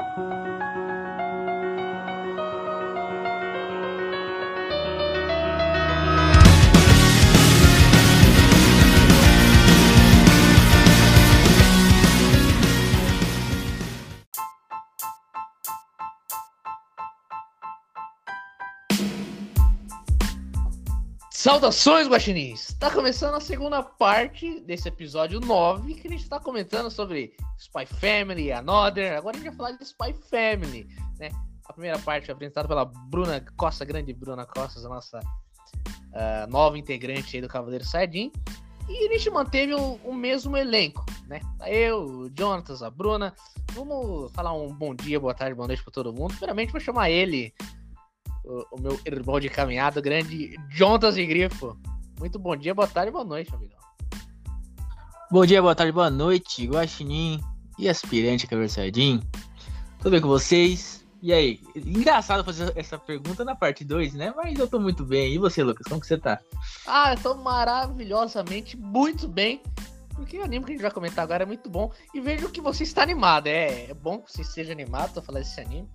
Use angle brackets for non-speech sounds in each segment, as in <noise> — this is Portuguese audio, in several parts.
Thank you. Saudações, guaxinins! Está começando a segunda parte desse episódio 9, que a gente está comentando sobre Spy Family, Another. Agora a gente vai falar de Spy Family, né? A primeira parte apresentada pela Bruna Costa, grande Bruna Costa, a nossa uh, nova integrante do Cavaleiro Saiyajin. E a gente manteve o, o, mesmo elenco, né? Eu, o Jonatas, a Bruna. Vamos falar um bom dia, boa tarde, boa noite para todo mundo. Primeiramente, vou chamar ele, o, o, meu irmão de caminhada, grande Jontas e Grifo. Muito bom dia, boa tarde, boa noite, amigão. Bom dia, boa tarde, boa noite, Guaxinim e aspirante Caversadinho. Tudo bem com vocês? E aí? Engraçado fazer essa pergunta na parte 2, né? Mas eu tô muito bem. E você, Lucas? Como que você tá? Ah, eu tô maravilhosamente muito bem. Porque o anime que a gente vai comentar agora é muito bom. E vejo que você está animado. É, é bom que você seja animado pra falar desse anime.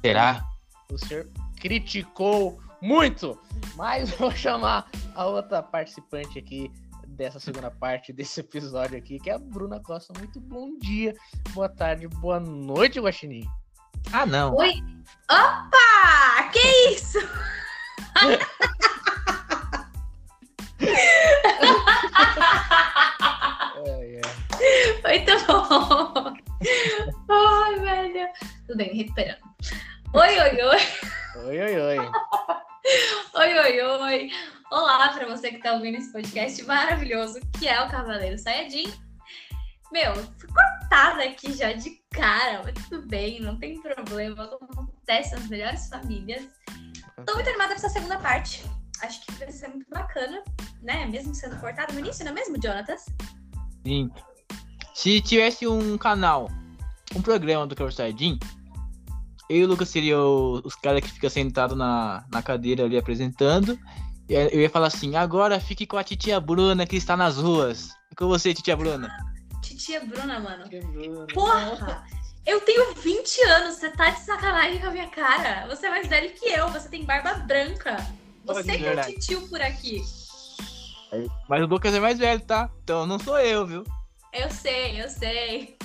Será? O senhor criticou muito. Mas <laughs> vou chamar a outra participante aqui dessa segunda parte desse episódio aqui, que é a Bruna Costa. Muito bom dia, boa tarde, boa noite, Guaxinim. Ah, não. Oi. Opa! Que isso? <laughs> é. Muito bom. Ai, velho. Tudo bem, recuperando. Oi, oi, oi. Oi, oi, oi. oi, oi, oi. Olá para você que está ouvindo esse podcast maravilhoso que é o Cavaleiro Sayajin. Meu, fui cortada aqui já de cara, mas tudo bem, não tem problema. Acontece nas melhores famílias. Tô muito animada pra essa segunda parte. Acho que vai ser muito bacana, né? Mesmo sendo cortada no início, não é mesmo, Jonatas? Sim. Se tivesse um canal, um programa do Cavaleiro Sayajin, eu e o Lucas seria os caras que fica sentado na, na cadeira ali apresentando. E eu ia falar assim, agora fique com a titia Bruna que está nas ruas. E com você, titia Bruna. Titia Bruna, mano. Porra! Eu tenho 20 anos, você tá de sacanagem com a minha cara. Você é mais velho que eu, você tem barba branca. Você que é o titio por aqui. Mas o Lucas é mais velho, tá? Então não sou eu, viu? Eu sei, eu sei.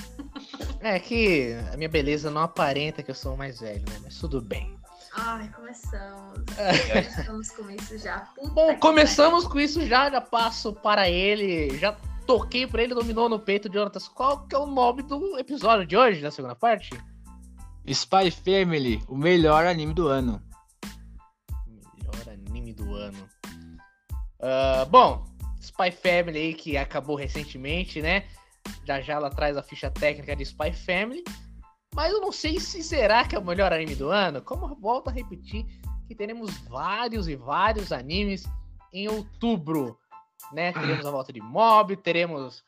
É que a minha beleza não aparenta que eu sou o mais velho, né? Mas tudo bem. Ai, começamos. <laughs> É. Começamos com isso já. Puta Bom, começamos com isso já, já passo para ele. Já toquei para ele, dominou no peito de Jonatas. Qual que é o nome do episódio de hoje, da segunda parte? Spy Family, o melhor anime do ano. Melhor anime do ano. Uh, bom, Spy Family aí que acabou recentemente, né? Já já ela traz a ficha técnica de Spy Family. Mas eu não sei se será que é o melhor anime do ano. Como eu volto a repetir que teremos vários e vários animes em outubro. Né? <clears throat> Teremos a volta de Mob, teremos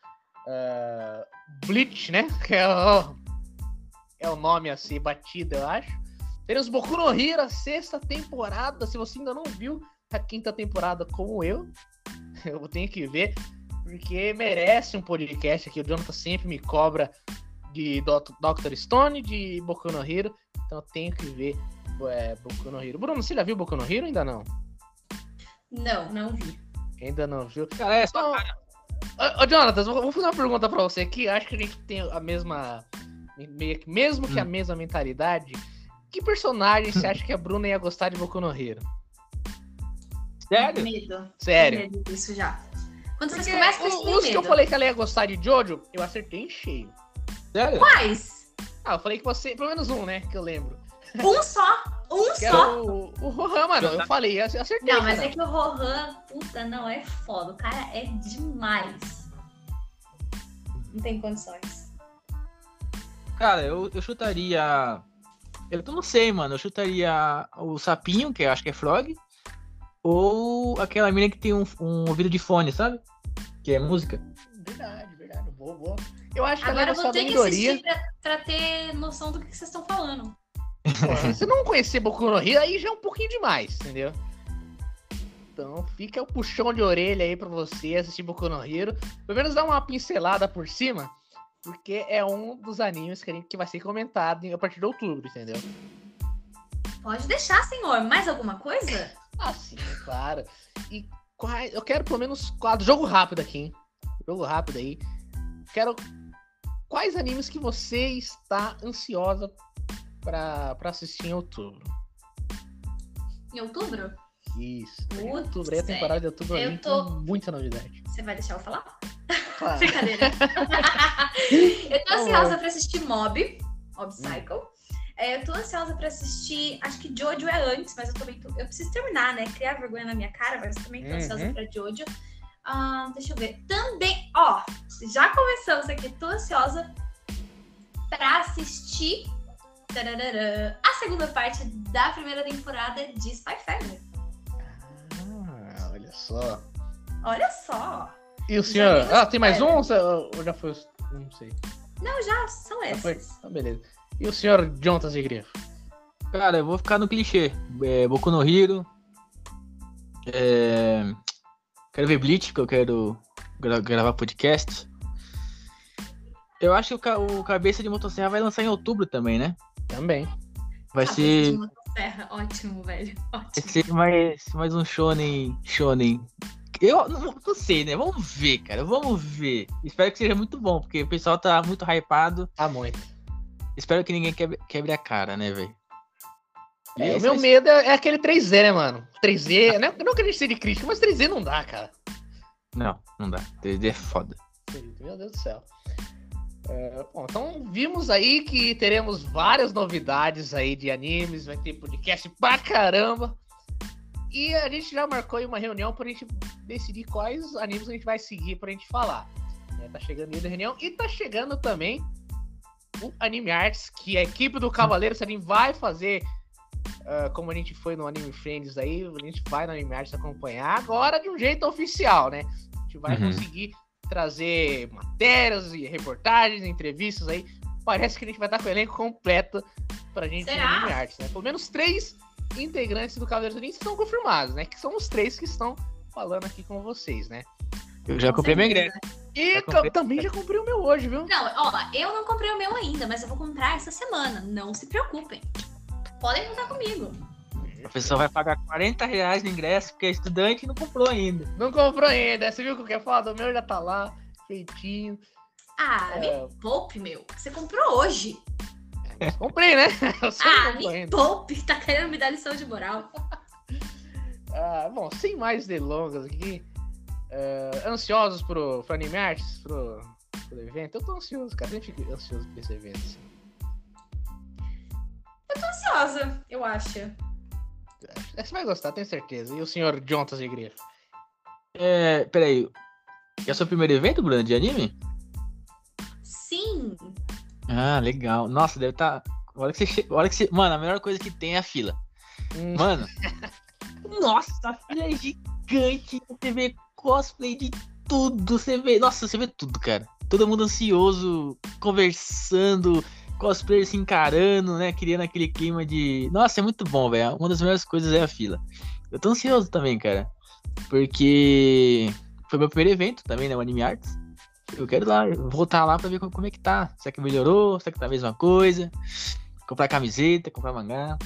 uh, Bleach, né? <laughs> Que é o, é o nome assim, batido, eu acho. Teremos Boku no Hero, a sexta temporada. Se você ainda não viu a quinta temporada como eu, <laughs> eu tenho que ver porque merece um podcast aqui. O Jonathan sempre me cobra de Doctor Stone, de Boku no Hero. Então eu tenho que ver é, Boku no Hero. Bruno, você já viu Boku no Hero ainda não? Não, não vi. Ainda não viu? Cara, é só. Então, ô, Jonathan, vou fazer uma pergunta pra você aqui. Acho que a gente tem a mesma. Mesmo que hum. a mesma mentalidade. Que personagem você acha que a Bruna ia gostar de Boku no Hero? Sério? Medo. Sério? Medo disso já. Quando Porque vocês começam com Os que eu falei que ela ia gostar de Jojo, eu acertei em cheio. Sério? Quais? Ah, eu falei que você. Pelo menos um, né? Que eu lembro. Um só? Um que só? O, o Rohan, mano. Eu falei, eu acertei. Não, mas cara. é que o Rohan, puta, não, é foda. O cara é demais. Não tem condições. Cara, eu, eu chutaria. Eu não sei, mano. Eu chutaria o sapinho, que eu acho que é Frog. Ou aquela mina que tem um, um ouvido de fone, sabe? Que é música. Verdade, verdade. Boa, boa. Eu acho que Agora eu vou ter que assistir pra, pra ter noção do que vocês estão falando. Pô, Se não conhecer Boku no Hero, aí já é um pouquinho demais, entendeu? Então fica o puxão de orelha aí pra você assistir Boku no Hero. Pelo menos dá uma pincelada por cima. porque é um dos animes que, a gente, que vai ser comentado a partir de outubro, entendeu? Pode deixar, senhor. Mais alguma coisa? Ah, sim, é claro. E quais, eu quero pelo menos quatro. Jogo rápido aqui, hein? Jogo rápido aí. Quero. Quais animes que você está ansiosa pra, pra assistir em outubro? Em outubro? Isso. Putz, outubro, aí a temporada de outubro eu tô- com muita novidade. Você vai deixar eu falar? Claro. <laughs> Brincadeira. <laughs> eu tô ansiosa pra assistir Mob, Mob Psycho. É, eu tô ansiosa pra assistir. Acho que Jojo é antes, mas eu também tô. Eu preciso terminar, né? Criar vergonha na minha cara, mas eu também tô ansiosa Uhum. pra Jojo. Ah, deixa eu ver. Também, ó, já começamos aqui. Tô ansiosa pra assistir tararara, a segunda parte da primeira temporada de Spy Family. Ah, olha só. Olha só. E o senhor? Ah, tem mais spoiler. um? ou já foi? Não sei. Não, já são Já foi? esses. Então, beleza. E o senhor Jontas de Grifo? Cara, eu vou ficar no clichê. É, Boku no Hero. É, Quero ver Bleach, que eu quero gra- gravar podcast. Eu acho que o, ca- o Cabeça de Motosserra vai lançar em outubro também, né? Também. Vai Cabeça ser, de motosserra. Ótimo, velho. <laughs> vai Ótimo. ser mais, mais um shonen, shonen. Eu não, não sei, né? Vamos ver, cara. Vamos ver. Espero que seja muito bom, porque o pessoal tá muito hypado. Tá muito. Espero que ninguém quebre, quebre a cara, né, velho? É, o meu medo é é aquele 3Z, né, mano? 3Z, não, não que a gente seja de crítica, mas 3Z não dá, cara. Não, não dá. 3D é foda. Meu Deus do céu. É, bom, então vimos aí que teremos várias novidades aí de animes, vai ter podcast pra caramba. E a gente já marcou aí uma reunião pra gente decidir quais animes a gente vai seguir pra gente falar. É, tá chegando aí a reunião e tá chegando também o Anime Arts, que a equipe do Cavaleiro Sarin vai fazer, ah, como a gente foi no Anime Friends aí, a gente vai no Anime Arts acompanhar agora de um jeito oficial, né? A gente vai Uhum. conseguir trazer matérias e reportagens, entrevistas aí. Parece que a gente vai estar com o elenco completo pra gente Será? no Anime Arts, né? Pelo menos três integrantes do Cavaleiro Sarin estão confirmados, né? Que são os três que estão falando aqui com vocês, né? Eu já Com comprei meu ingresso. E eu também já comprei o meu hoje, viu? Não, ó, eu não comprei o meu ainda, mas eu vou comprar essa semana. Não se preocupem. Podem contar comigo. A pessoa vai pagar 40 reais no ingresso porque é estudante e não comprou ainda. Não comprou ainda. Você viu o que é foda? O meu já tá lá, feitinho. Ah, É. me poupe, meu. Você comprou hoje. Comprei, né? <laughs> Eu só Ah, me ainda. poupe. Tá querendo me dar lição de moral. Ah, bom, sem mais delongas aqui. Ah, ansiosos pro, pro Anime Arts, pro, pro evento? Eu tô ansioso, cara. Sempre fico ansioso por esse evento. assim. Tô ansiosa, eu acho. Acho- Você vai gostar, tenho certeza. E o senhor Jontas de Grifo? É, peraí. É o seu primeiro evento, Bruno, de anime? Sim. Ah, legal. Nossa, deve estar. Tá... A hora que você che... a hora que você... Mano, a melhor coisa que tem é a fila. Hum, Mano. <laughs> Nossa, a fila é gigante. Você vê cosplay de tudo. Você vê. Nossa, você vê tudo, cara. Todo mundo ansioso, conversando, cosplayer se encarando, né? Criando aquele clima de. Nossa, é muito bom, velho. Uma das melhores coisas é a fila. Eu tô ansioso também, cara. Porque foi meu primeiro evento também, né? O Anime Arts. Eu quero lá, voltar lá pra ver como como é que tá. Será que melhorou? Será que tá a mesma coisa? Comprar camiseta, comprar mangá.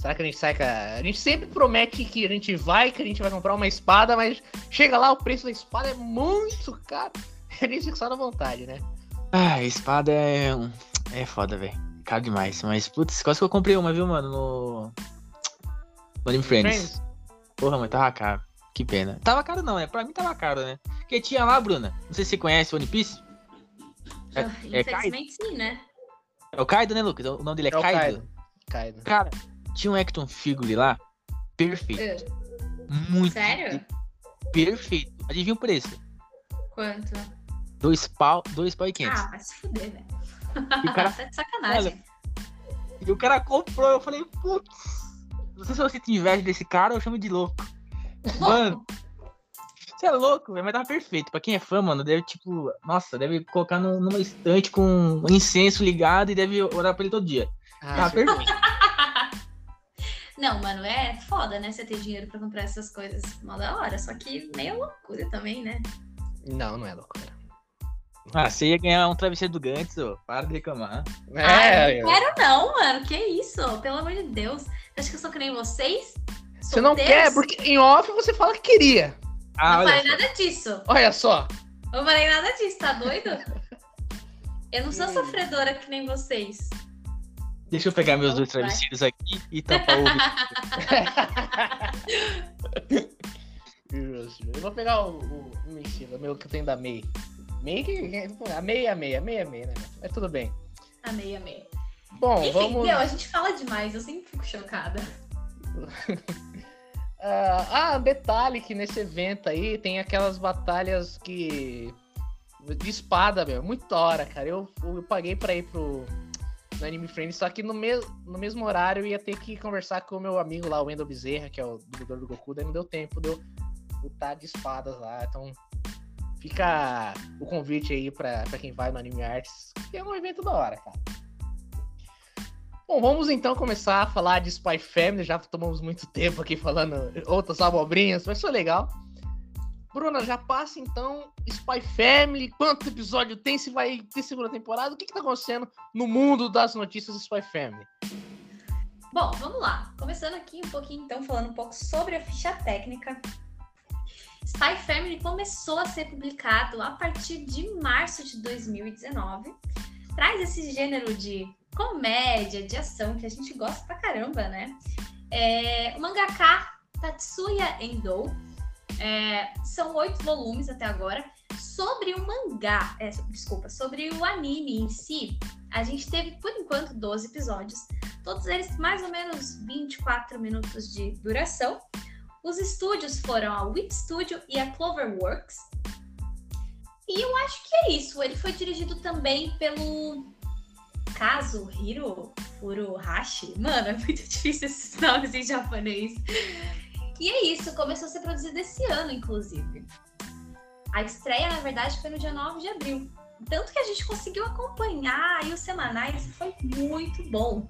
Será que a gente sai com a... a gente sempre promete que a gente vai, que a gente vai comprar uma espada, mas chega lá, o preço da espada é muito caro. A gente fica só na vontade, né? Ah, espada é. É foda, velho. Caro demais. Mas, putz, quase que eu comprei uma, viu, mano? No. No Anime Friends. Porra, mas tava caro. Que pena. Tava caro não, né? Pra mim tava caro, né? Porque tinha lá, Bruna. Não sei se você conhece o One Piece. É- Ah, é Infelizmente, sim, né? É o Kaido, né, Lucas? O nome dele é, É o Kaido. Kaido. Kaido. Cara, tinha um Action Figure lá. Perfeito. É. Muito. Sério? Perfeito. Adivinha o preço? Quanto? Dois pau, dois pau e quinhentos. Ah, vai se fuder, velho. O cara <laughs> Tá de sacanagem. E o cara comprou, eu falei, putz. Não sei se você tem inveja desse cara, eu chamo de louco. <laughs> Mano, você é louco, velho, mas tava perfeito. Pra quem é fã, mano, deve, tipo, nossa, deve colocar num- numa estante com um incenso ligado e deve orar pra ele todo dia. Ah, Tava perfeito. Não, mano, é foda, né? Você ter dinheiro pra comprar essas coisas. Mó da hora. Só que meio loucura também, né? Não, não é loucura. Ah, você ia ganhar um travesseiro do Gantz, ô. Para de reclamar. Ai, É, não quero não, mano. Que isso? Pelo amor de Deus. Você acha que eu sou que nem vocês? você não Solteiros? quer, porque em off você fala que queria. Ah, Não falei só. nada disso. Olha só. Não falei nada disso, tá doido? <laughs> Eu não sou Hum. sofredora que nem vocês. Deixa eu pegar meus dois Vai. travesseiros aqui e tampar o. Eu vou pegar o, o o meu que eu tenho da May. May que. A May é a May, a May é a May, né? Mas tudo bem. Amei, amei. Bom, Enfim, vamos. meu, a gente fala demais, eu sempre fico chocada. <laughs> Ah, ah, detalhe que nesse evento aí tem aquelas batalhas que. De espada, meu. Muito da hora, cara. Eu, eu paguei pra ir pro. No Anime Friends, só que no, mes, no mesmo horário eu ia ter que conversar com o meu amigo lá, o Wendel Bezerra, que é o dublador do Goku, daí não deu tempo de eu lutar de espadas lá. Então fica o convite aí pra, pra quem vai no Anime Arts, que é um evento da hora, cara. Bom, vamos então começar a falar de Spy Family. Já tomamos muito tempo aqui falando outras abobrinhas, mas foi legal. Bruna, já passa então Spy Family. Quanto episódio tem? Se vai ter segunda temporada? O que, que tá acontecendo no mundo das notícias Spy Family? Bom, vamos lá. Começando aqui um pouquinho, então, falando um pouco sobre a ficha técnica. Spy Family começou a ser publicado a partir de março de 2019. Traz esse gênero de comédia, de ação, que a gente gosta pra caramba, né? É, o mangaka Tatsuya Endo. É, são oito volumes até agora. Sobre o mangá, é, desculpa, sobre o anime em si, a gente teve por enquanto 12 episódios. Todos eles mais ou menos 24 minutos de duração. Os estúdios foram a Whip Studio e a Cloverworks. E eu acho que é isso. Ele foi dirigido também pelo Kazuhiro Furuhashi. Mano, é muito <laughs> difícil esses nomes em japonês. E é isso, começou a ser produzido esse ano, inclusive. A estreia, na verdade, foi no dia 9 de abril. Tanto que a gente conseguiu acompanhar aí os semanais e foi muito bom.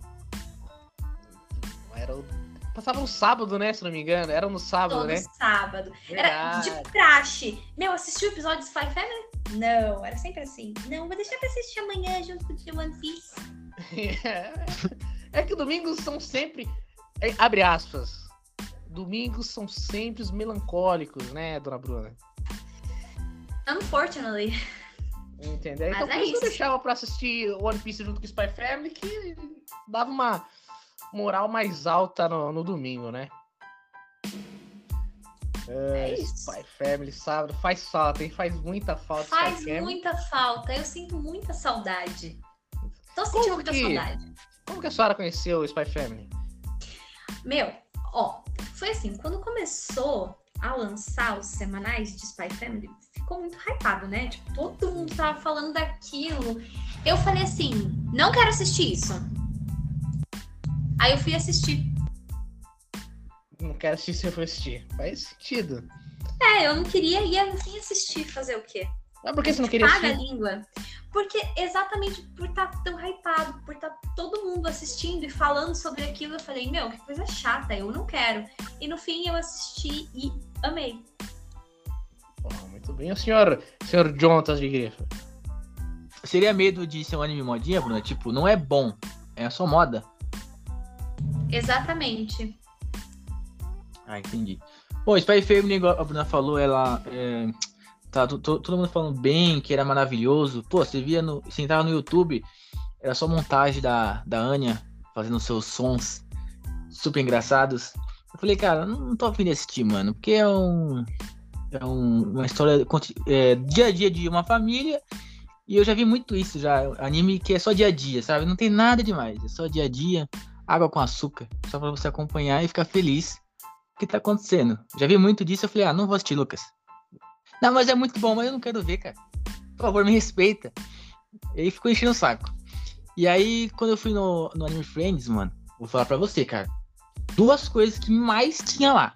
Era o... Passava no sábado, né? Se não me engano. Era no sábado, Todo né? sábado. Era Verdade. de praxe. Meu, assistiu o episódio de Spy Family? Não, era sempre assim. Não, vou deixar pra assistir amanhã junto com o de One Piece. <laughs> é que domingos são sempre. é, Abre aspas. Domingos são sempre os melancólicos, né, dona Bruna? Unfortunately. Entendeu? Mas Então é isso eu deixava pra assistir One Piece junto com Spy Family, que dava uma moral mais alta no, no domingo, né? É isso. Spy Family, sábado, faz falta, hein? Faz muita falta Faz muita falta. Eu sinto muita saudade. Tô Como sentindo muita que- saudade. Como que a senhora conheceu o Spy Family? Meu, ó, foi assim, quando começou a lançar os semanais de Spy Family, ficou muito hypado, né? Tipo, todo mundo tava falando daquilo. Eu falei assim, não quero assistir isso. Aí eu fui assistir. Não quero assistir se eu for assistir. Faz sentido. É, eu não queria ir no fim assistir, fazer o quê? Mas por que você não queria Paga a assistir? língua. Porque exatamente por estar tão hypado, por estar todo mundo assistindo e falando sobre aquilo, eu falei, meu, que coisa chata, eu não quero. E no fim eu assisti e amei. Bom, muito bem. O senhor, senhor Jontas de Grifo. Seria medo de ser um anime modinha, Bruna? Tipo, não é bom. É só moda. Exatamente. Ah, entendi. Pô, Spy Family, igual a Bruna falou, ela. É, tá to- to- todo mundo falando bem, que era maravilhoso. Pô, você via no. Você entrava no YouTube, era só montagem da, da Anya fazendo seus sons super engraçados. Eu falei, cara, não, tô afim de assistir, mano, porque é um. É um- uma história é, dia a dia de uma família. E eu já vi muito isso já. Anime que é só dia a dia, sabe? Não tem nada demais. É só dia a dia, água com açúcar. Só pra você acompanhar e ficar feliz o que tá acontecendo. Já vi muito disso, eu falei, ah, não vou assistir, Lucas. Não, mas é muito bom, mas eu não quero ver, cara. Por favor, me respeita. Ele ficou enchendo o saco. E aí, quando eu fui no, no Anime Friends, mano, vou falar pra você, cara. Duas coisas que mais tinha lá.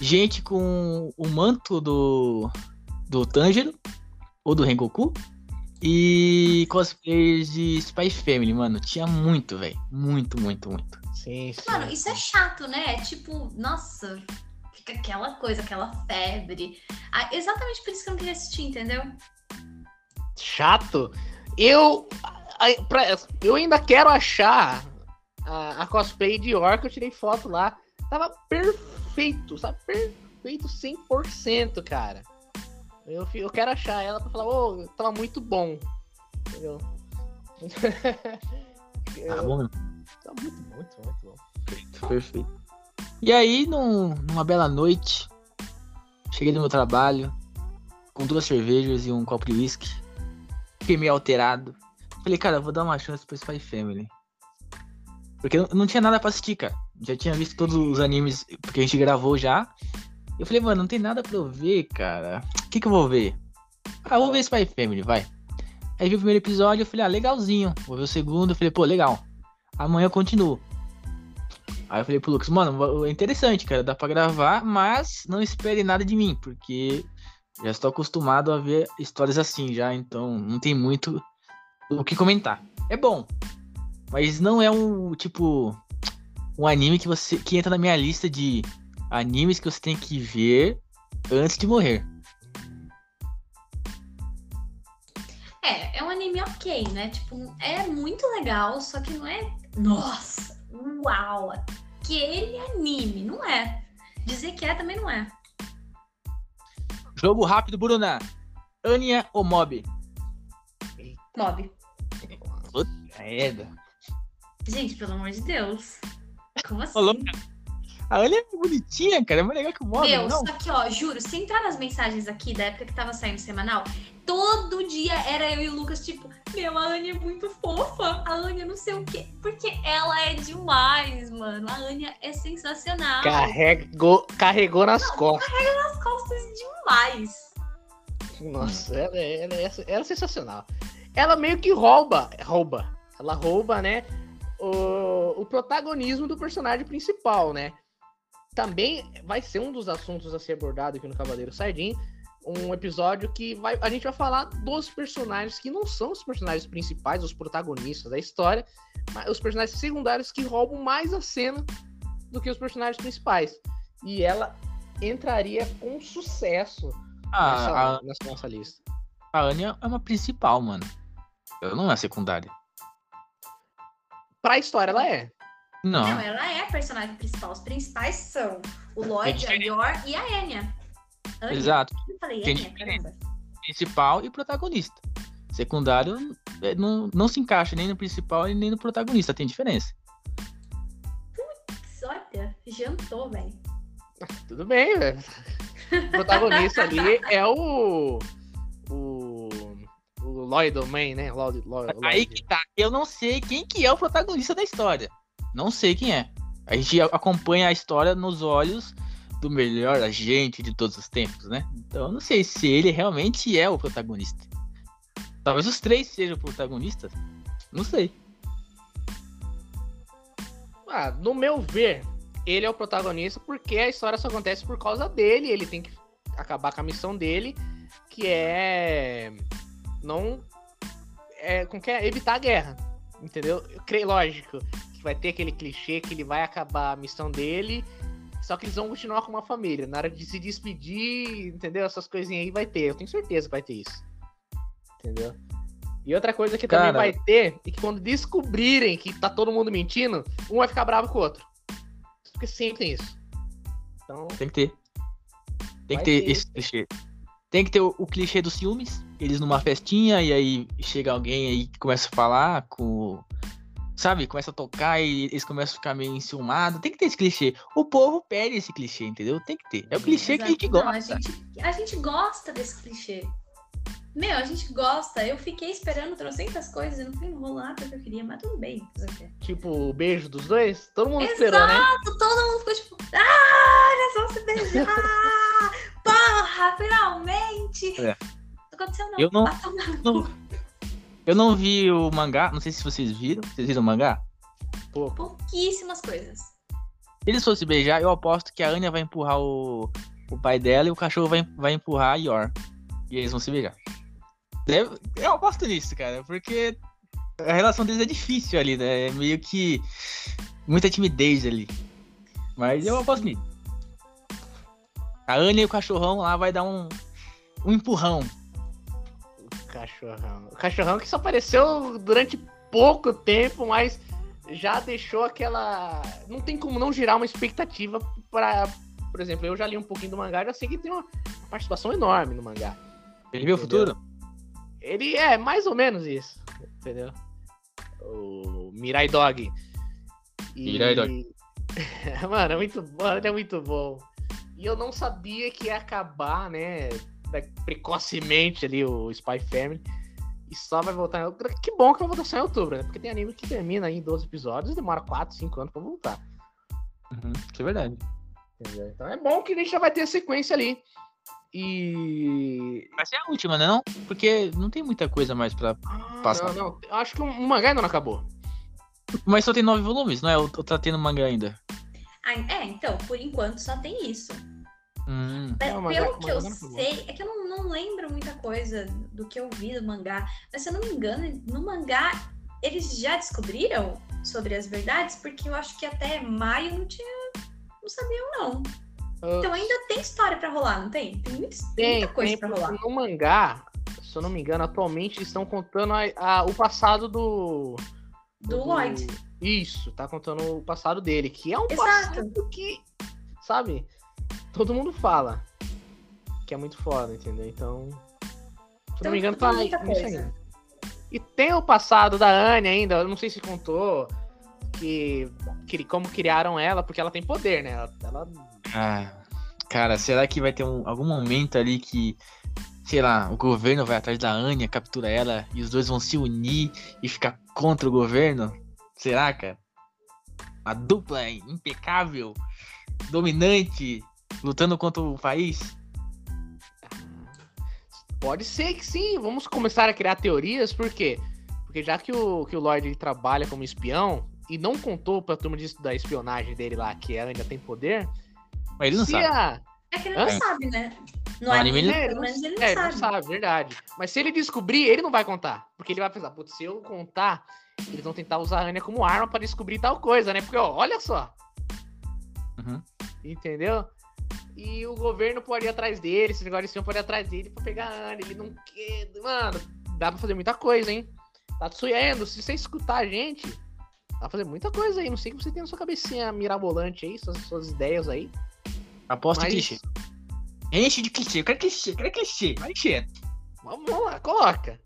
Gente com o manto do, do Tanjiro, ou do Rengoku. E cosplayers de Spy Family, mano. Tinha muito, velho. Muito, muito, muito. Sim, sim. Mano, isso é chato, né? É tipo, nossa, fica aquela coisa, aquela febre. Ah, exatamente por isso que eu não queria assistir, entendeu? chato. Eu, pra- eu ainda quero achar a, a cosplay de York que eu tirei foto lá. Tava perfeito, sabe? Perfeito 100%, cara. Eu, eu quero achar ela pra falar, ô, tava muito bom. Entendeu? <laughs> Tá bom, meu. Tá muito, muito, muito bom. Perfeito, perfeito. E aí, num- numa bela noite, cheguei no meu trabalho com duas cervejas e um copo de whisky. Fiquei meio alterado. Falei, cara, vou dar uma chance pro Spy Family. Porque eu não tinha nada pra assistir, cara. Já tinha visto todos os animes que a gente gravou já. Eu falei, mano, não tem nada pra eu ver, cara. O que que eu vou ver? Ah, vou ver Spy Family, vai. Aí vi o primeiro episódio, eu falei, ah, legalzinho. Vou ver o segundo, eu falei, pô, legal. Amanhã eu continuo. Aí eu falei pro Lucas, mano, é interessante, cara, dá pra gravar, mas não espere nada de mim, porque já estou acostumado a ver histórias assim já, então não tem muito o que comentar. É bom, mas não é um, tipo, um anime que você que entra na minha lista de animes que você tem que ver antes de morrer. É, é um anime ok, né? Tipo, é muito legal, só que não é. Nossa, uau! Aquele anime, não é. Dizer que é também não é. Jogo rápido, Bruna. Anya ou Mob? Mob. Merda. Gente, pelo amor de Deus. Como assim? Ô. A Anya é bonitinha, cara, é mais legal que o Mob, Meu, não? só que, ó, juro, se entrar nas mensagens aqui da época que tava saindo semanal, todo dia era eu e o Lucas, tipo, meu, a Anya é muito fofa, a Anya não sei o quê. Porque ela é demais, mano. A Anya é sensacional. Carregou, carregou nas costas. As costas demais. Nossa, ela, é- ela, é- ela é sensacional. Ela meio que rouba, rouba. Ela rouba, né? O, o protagonismo do personagem principal, né? Também vai ser um dos assuntos a ser abordado aqui no Cavaleiro Sardim. Um episódio que vai, a gente vai falar dos personagens que não são os personagens principais, os protagonistas da história, mas os personagens secundários que roubam mais a cena do que os personagens principais. E ela entraria com sucesso Ah, nessa, a, nessa nossa lista. a Anya é uma principal, mano. Ela não é secundária. Pra história, ela é. Não. Não, ela é a personagem principal. Os principais são o Lloyd, a Yor e a Enya. Anya. Exato. Eu falei Tem Enya, caramba. Principal e protagonista. Secundário é, não, não se encaixa nem no principal e nem no protagonista. Tem diferença. Olha, jantou, velho. Tudo bem, velho. O protagonista ali é o. O. O Lloyd Man, né? Lloyd, Lloyd, Aí Lloyd. que tá. Eu não sei quem que é o protagonista da história. Não sei quem é. A gente acompanha a história nos olhos do melhor agente de todos os tempos, né? Então eu não sei se ele realmente é o protagonista. Talvez os três sejam protagonistas. Não sei. Ah, no meu ver, ele é o protagonista porque a história só acontece por causa dele. Ele tem que acabar com a missão dele, que é. Não. É, como que é? Evitar a guerra. Entendeu? Eu creio, lógico, vai ter aquele clichê que ele vai acabar a missão dele. Só que eles vão continuar com uma família. Na hora de se despedir, entendeu? Essas coisinhas aí vai ter. Eu tenho certeza que vai ter isso. Entendeu? E outra coisa que também Cara- vai ter é que quando descobrirem que tá todo mundo mentindo, um vai ficar bravo com o outro. Porque sempre tem isso. Então, Tem que ter. Tem que ter ter. esse clichê. Tem que ter o, o clichê dos ciúmes. Eles numa festinha e aí chega alguém aí que começa a falar com. Sabe? Começa a tocar e eles começam a ficar meio enciumados. Tem que ter esse clichê. O povo pede esse clichê, entendeu? Tem que ter. É o clichê que a gente Exato. Não, gosta. a, gente, a gente gosta desse clichê. Meu, a gente gosta. Eu fiquei esperando trocentas coisas e não fui enrolar porque eu queria, mas tudo bem. tipo, o beijo dos dois, todo mundo esperou, né? Todo mundo ficou tipo, ah, eles vão se beijar! <laughs> Porra, finalmente! É. Não aconteceu não. Eu não- Não-. Eu não vi o mangá, não sei se vocês viram. Vocês viram o mangá? Pô, Pouquíssimas coisas. Se eles fossem beijar, eu aposto que a Anya vai empurrar o, o pai dela e o cachorro vai, vai empurrar a Yor. E eles vão se beijar. Deve- eu aposto nisso, cara, porque a relação deles é difícil ali, né? É meio que muita timidez ali. Mas eu aposto nisso. A Anya e o cachorrão lá vai dar um, um empurrão. Cachorrão. O cachorrão que só apareceu durante pouco tempo, mas já deixou aquela. Não tem como não girar uma expectativa para. Por exemplo, eu já li um pouquinho do mangá, já sei que tem uma participação enorme no mangá. Ele viu o futuro? Ele é mais ou menos isso, entendeu? O Mirai Dog. E... Mirai Dog. <laughs> Mano, é muito bom, é muito bom. E eu não sabia que ia acabar, né, precocemente ali o Spy Family. E só vai voltar em outubro. Que bom que vai voltar só em outubro, né? Porque tem anime que termina em 12 episódios e demora 4, 5 anos pra voltar. Uhum, isso é verdade. Entendeu? Então é bom que a gente já vai ter a sequência ali. E. Vai ser a última, né? Não? Porque não tem muita coisa mais pra Ah, passar. Não, não. Eu acho que o mangá ainda não acabou. Mas só tem nove volumes, não é? Ou tá tendo mangá ainda? Ah, é, então, por enquanto só tem isso. Hum. Não, mas Pelo é- que eu bom. sei, é que eu não, não lembro muita coisa do que eu vi do mangá. Mas se eu não me engano, no mangá eles já descobriram sobre as verdades, porque eu acho que até maio não tinha. Não sabiam, não. Ah, Então ainda tem história pra rolar, não tem? Tem, muita- tem muita coisa tem, pra rolar. no mangá, se eu não me engano, atualmente estão contando a- a- o passado do. Do Lloyd. Isso, tá contando o passado dele, que é um Exato. passado que, sabe, todo mundo fala que é muito foda, entendeu? Então, se Então, não me engano, tá coisa. ainda. E tem o passado da Anne ainda, eu não sei se contou, que, que como criaram ela, porque ela tem poder, né? Ela, ela- Ah, cara, será que vai ter um- algum momento ali que, sei lá, o governo vai atrás da Anya, captura ela e os dois vão se unir e ficar contra o governo? Será, cara? A dupla é impecável, dominante, lutando contra o país? Pode ser que sim, vamos começar a criar teorias, por quê? Porque já que o, que o Lord ele trabalha como espião e não contou pra turma disso da espionagem dele lá, que ela ainda tem poder, Mas ele não sabe. a- É que ele Hã? não sabe, né? No No anime anime, ele- pelo menos, ele não é, sabe. não sabe, verdade. Mas se ele descobrir, ele não vai contar. Porque ele vai pensar, putz, se eu contar, eles vão tentar usar a Anya como arma pra descobrir tal coisa, né? Porque, ó, olha só. Uhum. Entendeu? E o governo pode ir atrás dele, esse negócio de pode ir atrás dele pra pegar a. Ele não quer. Mano, dá pra fazer muita coisa, hein? Tatsuendo, se você escutar a gente, dá pra fazer muita coisa aí. Não sei o que você tem na sua cabecinha mirabolante aí, suas, suas ideias aí. Aposta Mas- clichê. Enche de clichê, eu quero clichê, eu quero clichê, vai encher. Vamos lá, coloca.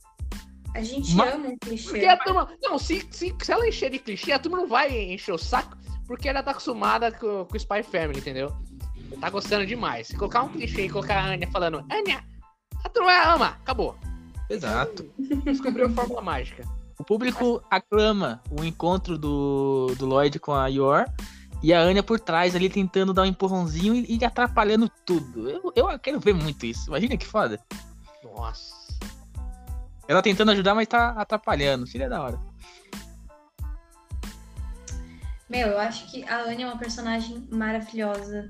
A gente Mas- ama um clichê. Porque a turma. Não, se, se, se ela encher de clichê, a turma não vai encher o saco, porque ela tá acostumada com, com o Spy Family, entendeu? Tá gostando demais. Se colocar um clichê e colocar a Anya falando, Anya, a turma ama, acabou. Exato. Descobriu a fórmula mágica. O público aclama o encontro do, do Lloyd com a Yor e a Anya por trás ali tentando dar um empurrãozinho e, e atrapalhando tudo. Eu, eu quero ver muito isso. Imagina que foda. Nossa. Ela tentando ajudar, mas tá atrapalhando. Seria da hora. Meu, eu acho que a Anya é uma personagem maravilhosa.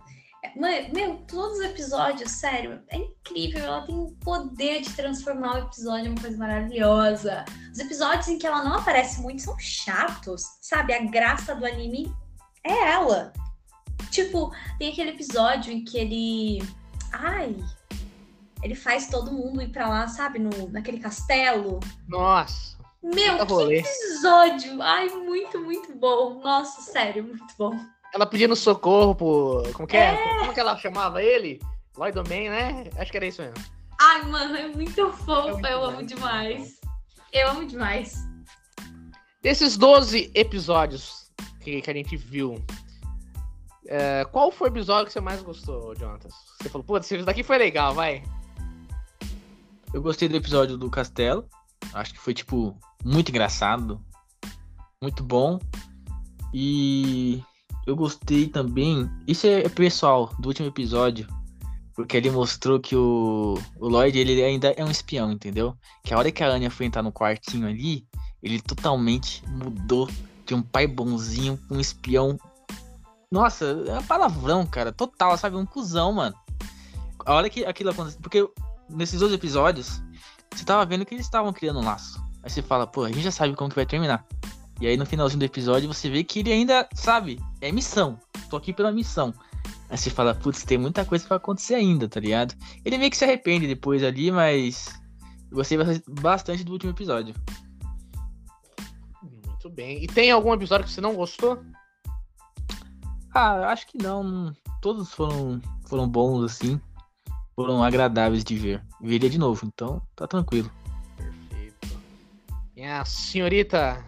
Mãe, meu, todos os episódios, sério, é incrível. Ela tem o poder de transformar o episódio em uma coisa maravilhosa. Os episódios em que ela não aparece muito são chatos, sabe? A graça do anime é ela. Tipo, tem aquele episódio em que ele. Ai. Ele faz todo mundo ir pra lá, sabe? No, naquele castelo. Nossa. Meu, que rolê. episódio! Ai, muito, muito bom. Nossa, sério, muito bom. Ela pedindo socorro pro. Como que é? Como que ela chamava ele? Lloyd Man, né? Acho que era isso mesmo. Ai, mano, é muito fofo. É muito eu bom, amo demais. Eu amo demais. Desses 12 episódios que, que a gente viu, é, qual foi o episódio que você mais gostou, Jonathan? Você falou, putz, esse daqui foi legal, vai. Eu gostei do episódio do Castelo. Acho que foi, tipo, muito engraçado. Muito bom. E eu gostei também. Isso é pessoal do último episódio. Porque ele mostrou que o, o Lloyd ele ainda é um espião, entendeu? Que a hora que a Anya foi entrar no quartinho ali, ele totalmente mudou de um pai bonzinho pra um espião. Nossa, é um palavrão, cara. Total, sabe? Um cuzão, mano. A hora que aquilo aconteceu. Porque nesses dois episódios, você tava vendo que eles estavam criando um laço. Aí você fala, pô, a gente já sabe como que vai terminar. E aí no finalzinho do episódio você vê que ele ainda, sabe, é missão. Tô aqui pela missão. Aí você fala, putz, tem muita coisa pra acontecer ainda, tá ligado? Ele meio que se arrepende depois ali, mas. Eu Gostei bastante- do último episódio. Muito bem. E tem algum episódio que você não gostou? Ah, acho que não. não- Todos foram, foram bons, assim. Foram agradáveis de ver. Veria de novo, então tá tranquilo. Perfeito. E a senhorita.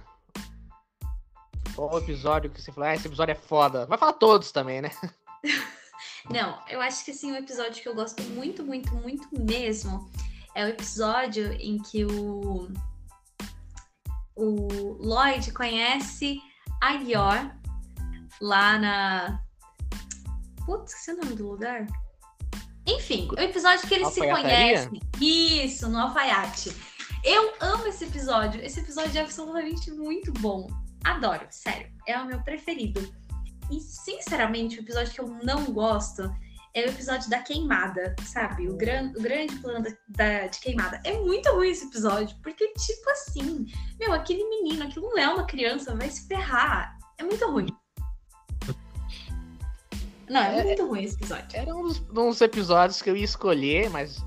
Qual o episódio que você falou? Ah, esse episódio é foda. Vai falar todos também, né? <laughs> Não, eu acho que assim, um episódio que eu gosto muito, muito, muito mesmo é o episódio em que o, o Lloyd conhece a Yor lá na. Putz, esqueci o nome do lugar. Enfim, o episódio que eles se conhecem. Isso, no alfaiate. Eu amo esse episódio. Esse episódio é absolutamente muito bom. Adoro, sério. É o meu preferido. E, sinceramente, o episódio que eu não gosto é o episódio da queimada, sabe? O, gran, o grande plano da, da- de queimada. É muito ruim esse episódio, porque, tipo assim, meu, aquele menino, aquilo não é uma criança, vai se ferrar. É muito ruim. Não, é, É- muito ruim esse episódio. Era um dos, um dos episódios que eu ia escolher, mas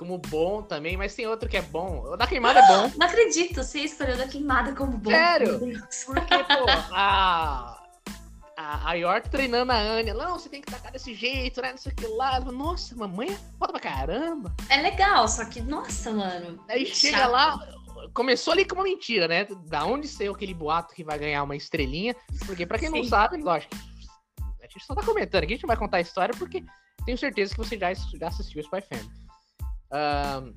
como bom também. Mas tem outro que é bom. O da queimada é bom. Não acredito, você escolheu da queimada como bom. Sério? Porque, pô, a. A, a York treinando a Anya. Não, você tem que tacar desse jeito, né? Não sei o que lá. Nossa, mamãe é foda pra caramba. É legal, só que, nossa, mano. Aí chega chato. lá, começou ali com uma mentira, né? Da onde saiu aquele boato que vai ganhar uma estrelinha? Porque pra quem não Sim. sabe, lógico, a gente só tá comentando aqui, a gente não vai contar a história porque tenho certeza que você já, já assistiu Spy Family. Ahn,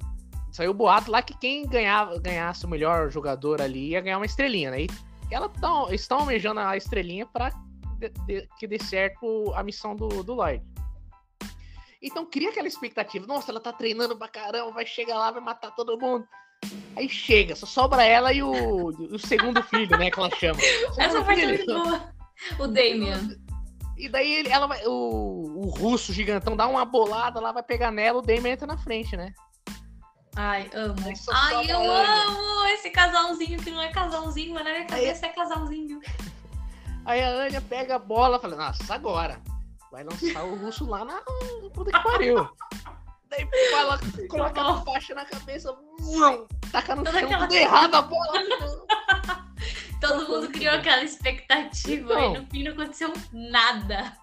saiu o boato lá que quem ganhava, ganhasse o melhor jogador ali ia ganhar uma estrelinha, né? E ela tão, estão almejando a estrelinha de- que dê certo a missão do, do Lloyd. Então cria aquela expectativa. Nossa, ela tá treinando pra caramba, vai chegar lá, vai matar todo mundo. Aí chega, só sobra ela e o, o segundo filho, né? Que ela chama. Essa parte é muito boa. O Damian. <laughs> E daí ele- ela vai, o, o russo gigantão dá uma bolada lá, vai pegar nela, o Damon entra na frente, né? Ai, amo. Aí Ai, eu amo esse casalzinho que não é casalzinho, mas na minha cabeça é casalzinho. Aí a Anya pega a bola e fala, nossa, agora. Vai lançar o russo lá na puta que pariu. <laughs> Daí vai lá, coloca a faixa na cabeça, taca no Toda chão, aquela- tudo errado a bola. <laughs> Todo mundo criou aquela expectativa Então. e no fim não aconteceu nada.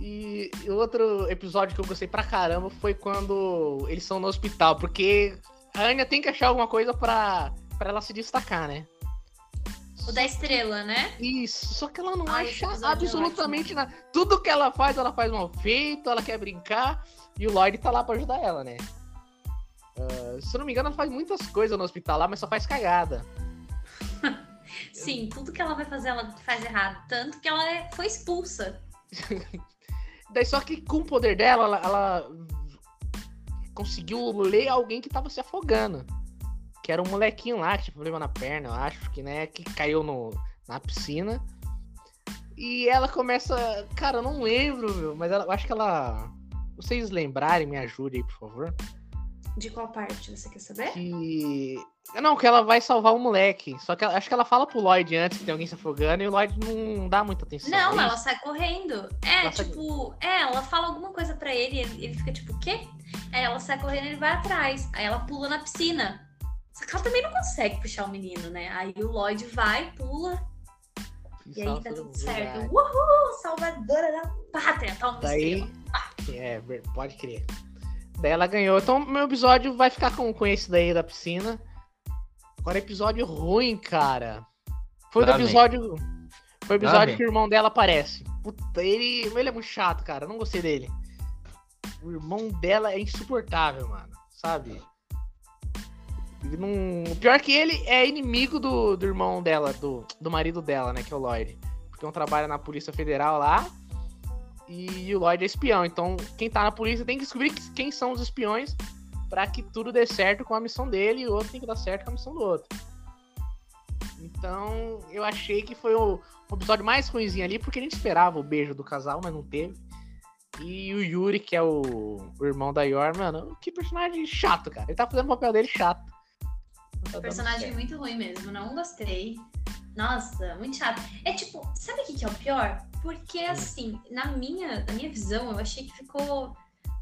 E outro episódio que eu gostei pra caramba foi quando eles são no hospital, porque a Anya tem que achar alguma coisa pra, pra ela se destacar, né? O da estrela, né? Isso, só que ela não esse acha é absolutamente nada. Tudo que ela faz, ela faz mal feito, ela quer brincar, e o Lloyd tá lá pra ajudar ela, né? Ah, se eu não me engano, ela faz muitas coisas no hospital lá, mas só faz cagada. <laughs> Sim, tudo que ela vai fazer, ela faz errado. Tanto que ela é- foi expulsa. <laughs> Daí só que com o poder dela, ela, ela conseguiu ler alguém que tava se afogando. Que era um molequinho lá que tinha problema na perna, eu acho, que, né, que caiu no, na piscina. E ela começa. Cara, eu não lembro, meu, mas ela, eu acho que ela. Vocês lembrarem, me ajudem aí, por favor. De qual parte você quer saber? Que. Não, que ela vai salvar o moleque. Só que ela- acho que ela fala pro Lloyd antes que tem alguém se afogando e o Lloyd não dá muita atenção. Não, é ela sai correndo. É, Ela sai- tipo, é, ela fala alguma coisa pra ele e ele, ele fica tipo, o quê? Aí ela sai correndo e ele vai atrás. Aí ela pula na piscina. Só que ela também não consegue puxar o menino, né? Aí o Lloyd vai, pula, e aí Salva tá tudo certo. verdade. Uhul! Salvadora da pátria! Toma Daí. estrela. É, pode crer. Daí ela ganhou. Então, meu episódio vai ficar com, com esse daí da piscina. Agora, episódio ruim, cara. Foi o episódio. Foi o episódio vem. que o irmão dela aparece. Puta, ele, ele é muito chato, cara. Eu não gostei dele. O irmão dela é insuportável, mano. Sabe? Ele não... O pior que ele é inimigo do, do irmão dela, do, do marido dela, né? Que é o Lloyd. Porque um trabalha na Polícia Federal lá. E o Lloyd é espião. Então, quem tá na polícia tem que descobrir que- quem são os espiões pra que tudo dê certo com a missão dele e o outro tem que dar certo com a missão do outro. Então, eu achei que foi o, o episódio mais ruimzinho ali, porque a gente esperava o beijo do casal, mas não teve. E o Yuri, que é o, o irmão da Yor, mano, que personagem chato, cara. Ele tá fazendo o papel dele chato. Não tá dando Personagem certo. muito ruim mesmo, não gostei. Nossa, muito chato. É tipo, sabe o que, que é o pior? Porque Hum. assim, na minha, na minha visão, eu achei que ficou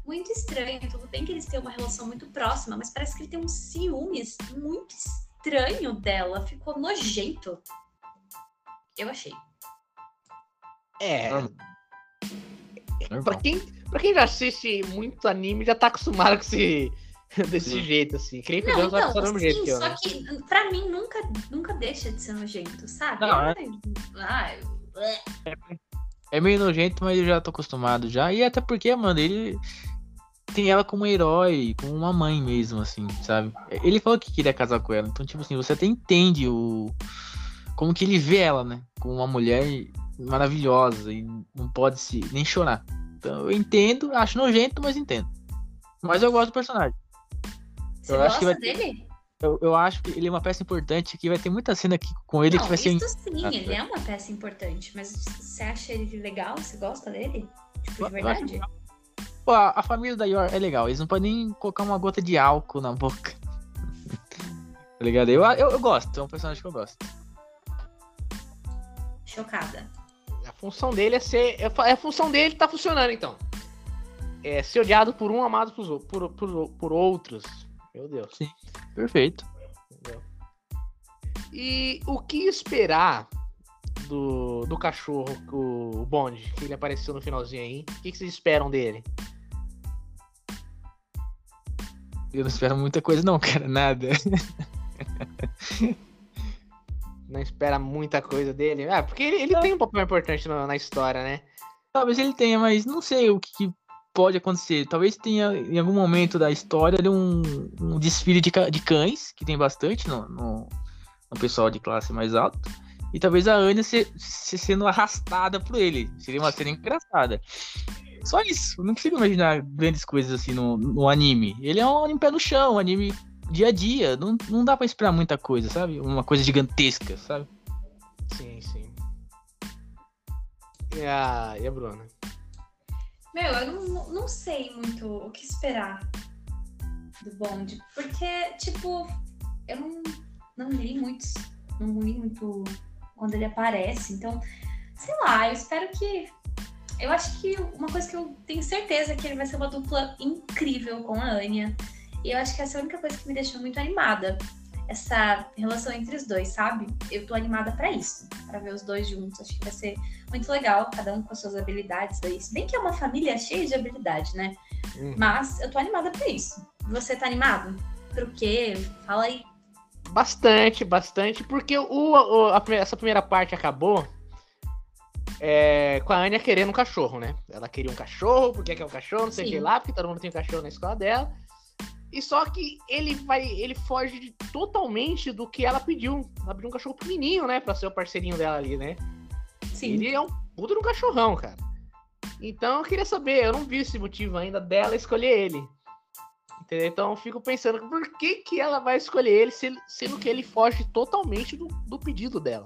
muito estranho. Tudo bem que eles têm uma relação muito próxima, mas parece que ele tem um ciúmes muito estranho dela. Ficou nojento. Eu achei. É. Pra quem, pra quem já assiste muito anime, já tá acostumado com esse. <laughs> desse Sim. jeito, assim. Creio que Não, Deus vai então, passar do mesmo jeito que eu. só né? que pra mim nunca, nunca deixa de ser nojento, sabe? Não, é- Ai, ai, É meio nojento, mas eu já tô acostumado já. E até porque, mano, ele tem ela como um herói, como uma mãe mesmo, assim, sabe? Ele falou que queria casar com ela. Então, tipo assim, você até entende o. Como que ele vê ela, né? Como uma mulher maravilhosa e não pode se nem chorar. Então eu entendo, acho nojento, mas entendo. Mas eu gosto do personagem. Você Eu acho que gosta vai ter- dele? Eu, eu acho que ele é uma peça importante que vai ter muita cena aqui com ele Não, que vai ser. isso sim, Ah, ele é uma peça importante, mas você acha ele legal? Você gosta dele? Tipo, de verdade? Pô, a, a família da Yor é legal. Eles não podem nem colocar uma gota de álcool na boca. <laughs> tá ligado? Eu, eu, eu gosto, é um personagem que eu gosto. Chocada. A função dele é ser. é é a função dele tá funcionando, então. É ser odiado por um, amado ou- por, por, por outros. Meu Deus. Perfeito. Entendeu? E o que esperar do, do cachorro, o, o Bond, que ele apareceu no finalzinho aí? O que, que vocês esperam dele? Eu não espero muita coisa, não, <laughs> cara. Nada. Não espera muita coisa dele? Ah, porque ele, ele tem um papel importante na, na história, né? Talvez ele tenha, mas não sei o que, que pode acontecer. Talvez tenha em algum momento da história um, um desfile de, de cães, que tem bastante no, no, no pessoal de classe mais alta. E talvez a Anya se, se sendo arrastada por ele. Seria uma cena engraçada. Só isso. Eu não consigo imaginar grandes coisas assim no, no anime. Ele é um anime pé no chão, um anime dia a dia. Não, não dá pra esperar muita coisa, sabe? Uma coisa gigantesca, sabe? Sim, sim. E a, e a Bruna? Meu, eu não, não sei muito o que esperar do Bond, porque, tipo, eu não, não li muitos, não li muito quando ele aparece, então, sei lá, eu espero que. Eu acho que uma coisa que eu tenho certeza é que ele vai ser uma dupla incrível com a Anya. E eu acho que essa é a única coisa que me deixou muito animada. Essa relação entre os dois, sabe? Eu tô animada pra isso, pra ver os dois juntos. Acho que vai ser muito legal, cada um com as suas habilidades aí. Se bem que é uma família cheia de habilidade, né? Hum. Mas eu tô animada pra isso. Você tá animado? Pro quê? Fala aí. Bastante, bastante, porque o, o- a essa primeira parte acabou é, com a Anya querendo um cachorro, né? Ela queria um cachorro, porque quer um cachorro, não sei o que lá, porque todo mundo tem um cachorro na escola dela. E só que ele vai, ele foge de- totalmente do que ela pediu. Ela pediu um cachorro pequenininho, né, Pra ser o parceirinho dela ali, né? Sim. Ele é um puto de um cachorrão, cara. Então eu queria saber, eu não vi esse motivo ainda dela escolher ele. Entendeu? Então eu fico pensando, por que, que ela vai escolher ele, se- sendo que ele foge totalmente do, do pedido dela?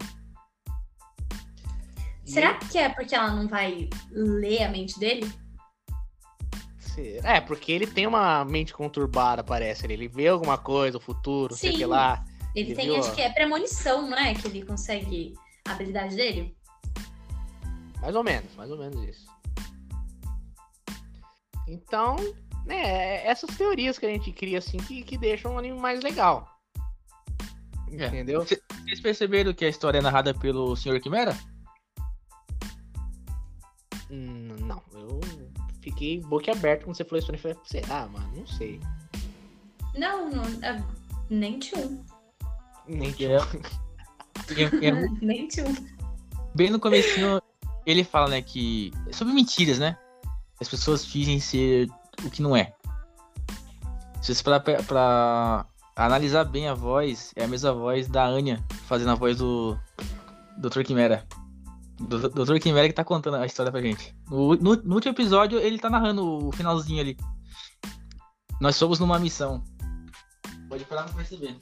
E Será que é porque ela não vai ler a mente dele? É, porque ele tem uma mente conturbada, parece. Ele vê alguma coisa, o futuro, sei Sim. que lá. Ele Ele tem, viu, acho que é premonição, não é? Que ele consegue a habilidade dele? Mais ou menos, mais ou menos isso. Então, né, essas teorias que a gente cria, assim, que, que deixam o anime mais legal. É. Entendeu? Vocês perceberam que a história é narrada pelo Sr. Quimera? Hum, não, eu fiquei boquiaberto quando você falou isso pra mim. Falei, será, mano? Não sei. Não, não nem tchum. Nem é- é- <laughs> <laughs> nem tchum. bem no comecinho, ele fala, né, que... é Sobre mentiras, né? As pessoas fingem ser o que não é. Se você parar pra, pra analisar bem a voz, é a mesma voz da Anya fazendo a voz do Dr. Quimera. Do Dr. Que tá contando a história pra gente. No, no- no último episódio, ele tá narrando o finalzinho ali. Nós somos numa missão. Pode parar pra perceber.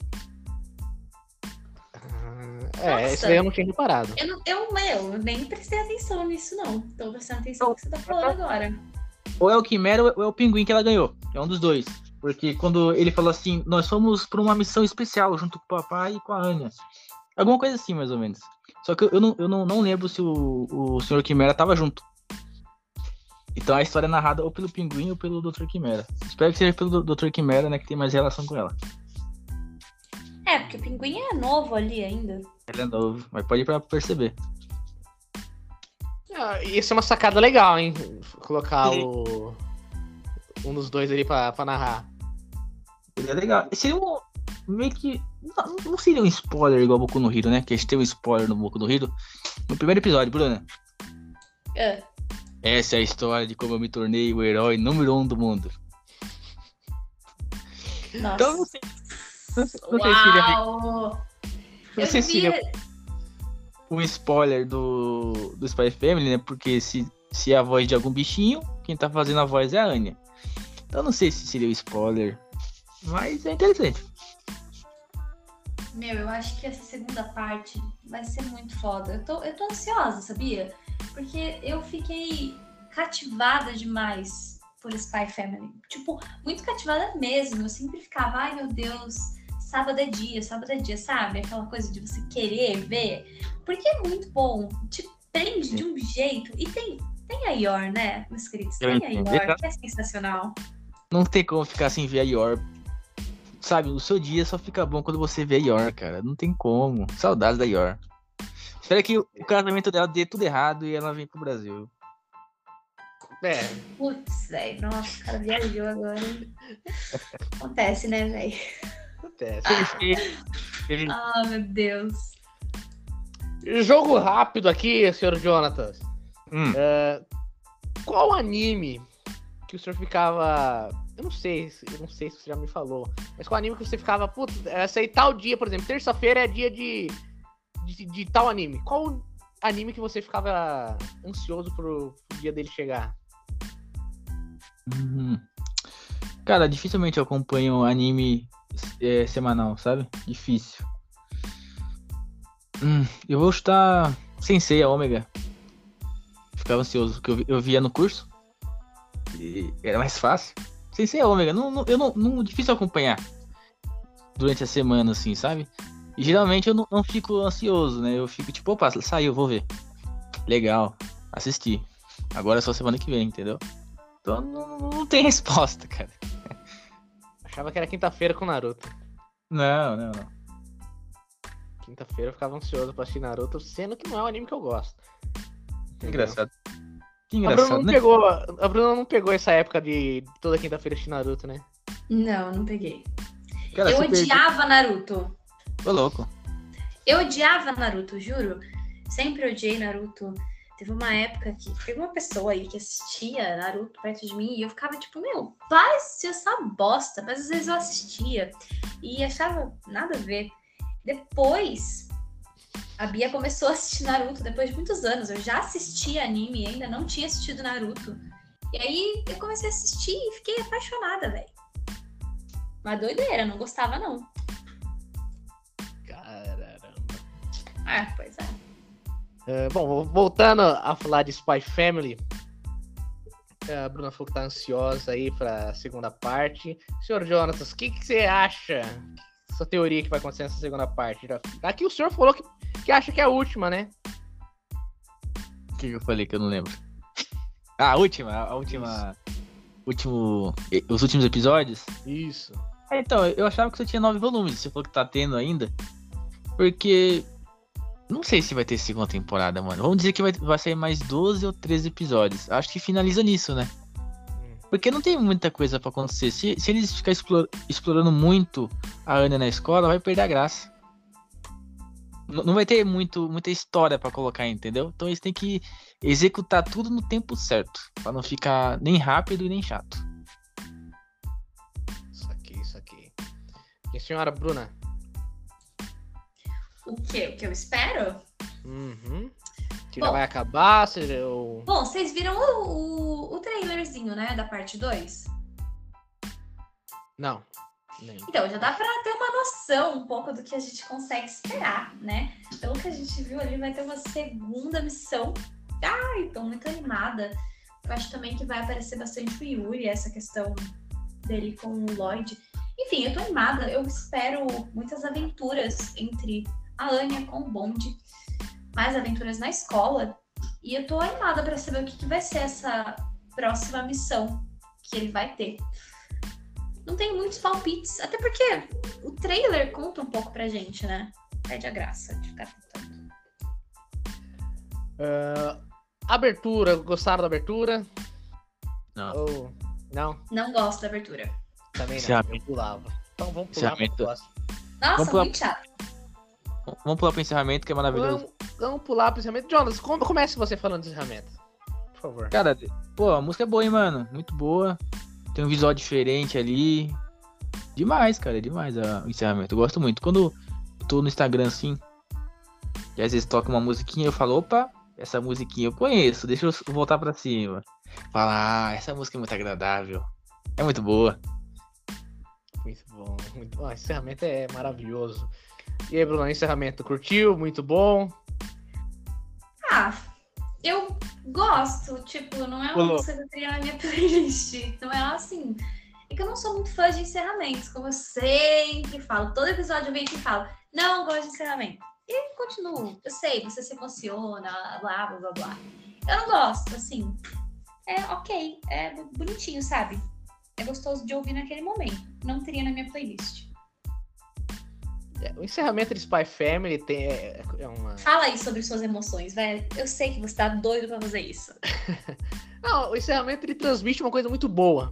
Ah, É, Nossa. isso daí eu não tinha reparado. Eu, não- eu, meu, nem prestei atenção nisso, não. Tô prestando atenção no que você tá falando agora. Ou é o Quimera ou é o Pinguim que ela ganhou. É um dos dois. Porque quando ele falou assim, nós fomos pra uma missão especial junto com o papai e com a Anya. Alguma coisa assim, mais ou menos. Só que eu não, eu não, não lembro se o, o Sr. Quimera tava junto. Então a história é narrada ou pelo Pinguim ou pelo Dr. Quimera. Espero que seja pelo Dr. Quimera, né? Que tem mais relação com ela. É, porque o pinguim é novo ali ainda. Ele é novo, mas pode ir pra perceber. Ah, Isso é uma sacada legal, hein? Colocar Sim. o... um dos dois ali pra, pra narrar. Ele é legal. Seria um. Meio que. Não, não seria um spoiler igual Boku no Hero, né? Que a gente teve um spoiler no Boku no Hero. No primeiro episódio, Bruna. Ah, Essa é a história de como eu me tornei o herói número um do mundo. nossa. Então não sei. Não sei, não sei se seria Uau! não sei se seria devia- um spoiler do, do Spy Family, né? Porque se, se é a voz de algum bichinho, quem tá fazendo a voz é a Anya. Então não sei se seria um spoiler. Mas é interessante. Meu, eu acho que essa segunda parte vai ser muito foda. Eu tô, eu tô ansiosa, sabia? Porque eu fiquei cativada demais por Spy Family. Tipo, muito cativada mesmo. Eu sempre ficava, ai meu Deus, sábado é dia, sábado é dia, sabe? Aquela coisa de você querer ver. Porque é muito bom. Te prende de um jeito. E tem, tem a Yor, né, meus queridos? Tem a. Yor, que é sensacional. Não tem como ficar sem ver a Yor. Sabe, o seu dia só fica bom quando você vê a Yor, cara. Não tem como. Saudades da Yor. Espera que o casamento dela dê tudo errado e ela vem pro Brasil. É, Putz, velho, nossa, o cara viajou agora. Acontece, né, velho? acontece. Ele- Ah, meu Deus. Jogo rápido aqui, senhor Jonatas. Hum, Qual anime que o senhor ficava. Eu não sei, se- eu não sei se você já me falou. Mas qual anime que você ficava, putz, essa aí tal dia, por exemplo, terça-feira é dia de, de, de tal anime. Qual anime que você ficava ansioso pro, pro dia dele chegar? Uhum. Cara, dificilmente eu acompanho anime é, semanal, sabe? Difícil. Hum, eu vou chutar Sensei, a Ômega. Ficava ansioso, porque eu, eu via no curso. E era mais fácil. Sensei, a Ômega. Não, não, eu não, não. Difícil acompanhar durante a semana, assim, sabe? E geralmente eu não, não fico ansioso, né? Eu fico tipo, opa, saiu, vou ver. Legal, assisti. Agora é só semana que vem, entendeu? Então não, não tem <laughs> resposta, cara. Achava que era quinta-feira com Naruto. Não, não, não. Quinta-feira eu ficava ansioso pra assistir Naruto, sendo que não é um anime que eu gosto. Que engraçado. Que A Bruna, engraçado, não né? pegou, a Bruna não pegou essa época de toda quinta-feira assistir Naruto, né? Não, não peguei. Cara, eu perdeu- odiava Naruto. Ô, louco. Eu odiava Naruto, juro. Sempre odiei Naruto. Teve uma época que teve uma pessoa aí que assistia Naruto perto de mim e eu ficava tipo, meu, para de assistir essa bosta. Mas às vezes eu assistia e achava nada a ver. Depois, a Bia começou a assistir Naruto depois de muitos anos. Eu já assistia anime e ainda não tinha assistido Naruto. E aí eu comecei a assistir e fiquei apaixonada, velho. Uma doideira, não gostava não. Caramba. Ah, pois é. É, bom, voltando a falar de Spy Family, é, a Bruna falou que tá ansiosa aí pra segunda parte. Senhor Jonatas, o que, que você acha? Essa teoria que vai acontecer nessa segunda parte? Aqui o senhor falou que, que acha que é a última, né? O que eu falei que eu não lembro? Ah, a última, a última. Último. e- Os últimos episódios? Isso. É, então, eu achava que você tinha nove volumes. Você falou que tá tendo ainda. Porque. Não sei se vai ter segunda temporada, mano. Vamos dizer que vai, vai sair mais 12 ou 13 episódios. Acho que finaliza nisso, né? Porque não tem muita coisa pra acontecer. Se, se eles ficarem explor- explorando muito a Ana na escola, vai perder a graça. N- Não vai ter muito, muita história pra colocar, entendeu? Então eles têm que executar tudo no tempo certo. Pra não ficar nem rápido e nem chato. Isso aqui, isso aqui. E a senhora Bruna? O que? O que eu espero? Uhum. Que já Bom. vai acabar, se eu... Bom, vocês viram o, o, o trailerzinho, né? Da parte 2? Não. Nem. Então, já dá pra ter uma noção um pouco do que a gente consegue esperar, né? Pelo que a gente viu ali, vai ter uma segunda missão. Ai, tô muito animada. Eu acho também que vai aparecer bastante o Yuri, essa questão dele com o Lloyd. Enfim, eu tô animada. Eu espero muitas aventuras entre a Anya com o Bond, mais aventuras na escola. E eu tô animada pra saber o que, que vai ser essa próxima missão que ele vai ter. Não tem muitos palpites, até porque o trailer conta um pouco pra gente, né? Perde a graça de ficar tentando. Ah, abertura, gostaram da abertura? Não. Ou não? Não gosto da abertura. Também não. Encerramento. Eu pulava. Então vamos pular pro próximo. Nossa, Vamos pular- muito chato. Vamos pular pro encerramento, que é maravilhoso. Vamos, vamos pular pro encerramento. Jonas, com- comece você falando do encerramento. Por favor. Cara, pô, a música é boa, hein, mano? Muito boa. Tem um visual diferente ali. Demais, cara, é demais a- o encerramento. Eu gosto muito. Quando eu tô no Instagram assim, e às vezes toca uma musiquinha, eu falo, opa, essa musiquinha eu conheço, deixa eu voltar pra cima. Falar, ah, essa música é muito agradável. É muito boa. Muito bom. Muito bom. O encerramento é maravilhoso. E aí, Bruno, encerramento curtiu? Muito bom. Ah, eu gosto, tipo, não é uma música que eu teria na minha <laughs> playlist. Não é assim. É que eu não sou muito fã de encerramentos, como eu sempre falo. Todo episódio eu venho aqui e falo, não gosto de encerramento. E continuo. Eu sei, você se emociona, blá, blá, blá, blá. Eu não gosto, assim. É ok, é bonitinho, sabe? É gostoso de ouvir naquele momento. Não teria na minha playlist. O encerramento de Spy Family tem, é, é uma. Fala aí sobre suas emoções, velho. Eu sei que você tá doido pra fazer isso. <laughs> Não, o encerramento ele transmite uma coisa muito boa.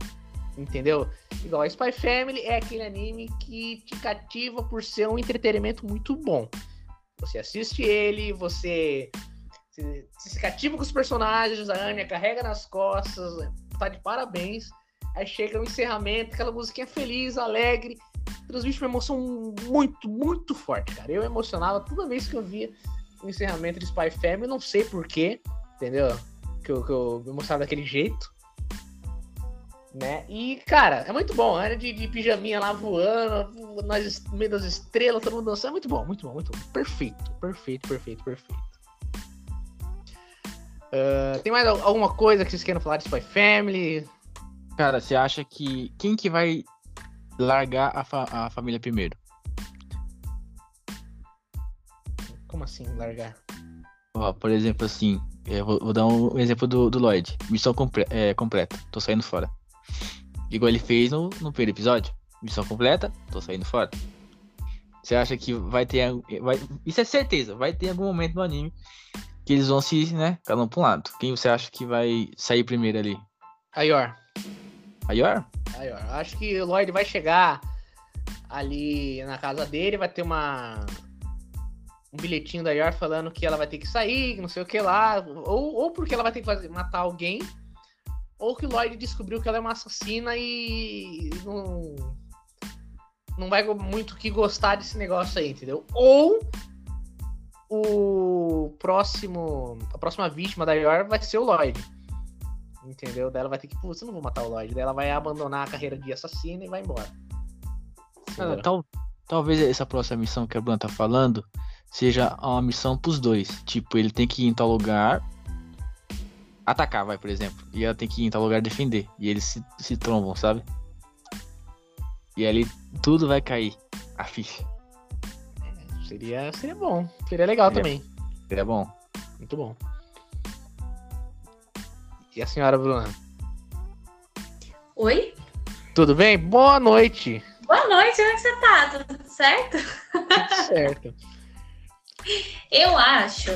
Entendeu? Igual a Spy Family é aquele anime que te cativa por ser um entretenimento muito bom. Você assiste ele, você se, se cativa com os personagens, a Anya carrega nas costas, tá de parabéns. Aí chega o encerramento, aquela musiquinha feliz, alegre, transmite uma emoção muito, muito forte, cara. Eu emocionava toda vez que eu via o encerramento de Spy Family, não sei porquê, entendeu? Que eu, que eu me emocionava daquele jeito. Né? E, cara, é muito bom. Era de, de pijaminha lá voando, nas, no meio das estrelas, todo mundo dançando. É muito bom, muito bom, muito bom. Perfeito, perfeito, perfeito, perfeito. Ah, tem mais al- alguma coisa que vocês queiram falar de Spy Family? Cara, você acha que. Quem que vai largar a, fa- a família primeiro? Como assim, largar? Ó, por exemplo, assim, eu vou, vou dar um exemplo do, do Lloyd. Missão compre- é, completa, tô saindo fora. Igual ele fez no, no primeiro episódio. Missão completa, tô saindo fora. Você acha que vai ter. Vai, isso é certeza, vai ter algum momento no anime que eles vão se, né, cada um pra um lado. Quem você acha que vai sair primeiro ali? Aior. A Yor? Aior. Acho que o Lloyd vai chegar ali na casa dele, vai ter uma. Um bilhetinho da Yor falando que ela vai ter que sair, não sei o que lá. Ou, ou porque ela vai ter que fazer, matar alguém. Ou que o Lloyd descobriu que ela é uma assassina e não. Não vai muito que gostar desse negócio aí, entendeu? Ou o próximo. A próxima vítima da Yor vai ser o Lloyd. Entendeu? Daí ela vai ter que, putz, eu não vou matar o Lloyd. Daí ela vai abandonar a carreira de assassina e vai embora. Entendeu? tal, talvez essa próxima missão que a Bruna tá falando seja uma missão pros dois. Tipo, ele tem que ir em tal lugar. Atacar, vai, por exemplo. E ela tem que ir em tal lugar defender. E eles se, se trombam, sabe? E ali tudo vai cair. A ficha. Seria, seria bom. Seria legal Seria- também. Seria bom. Muito bom. E a senhora Bruna? Oi? Tudo bem? Boa noite. Boa noite, como é que você tá? Tudo certo? Tudo certo. <laughs> Eu acho.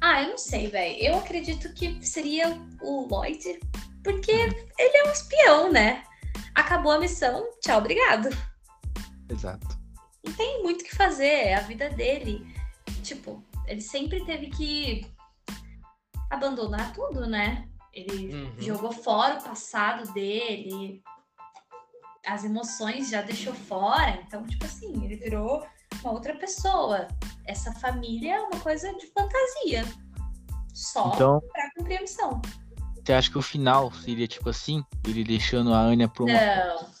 Ah, eu não sei, velho. Eu acredito que seria o Lloyd, porque ele é um espião, né? Acabou a missão, tchau, obrigado. Exato. Não tem muito o que fazer, é a vida dele. Tipo, ele sempre teve que abandonar tudo, né? Ele Uhum. jogou fora o passado dele, as emoções já deixou fora, então, tipo assim, ele virou uma outra pessoa. Essa família é uma coisa de fantasia. Só Então, pra cumprir a missão. você acha que o final seria tipo assim? Ele deixando a Anya pra uma. Não.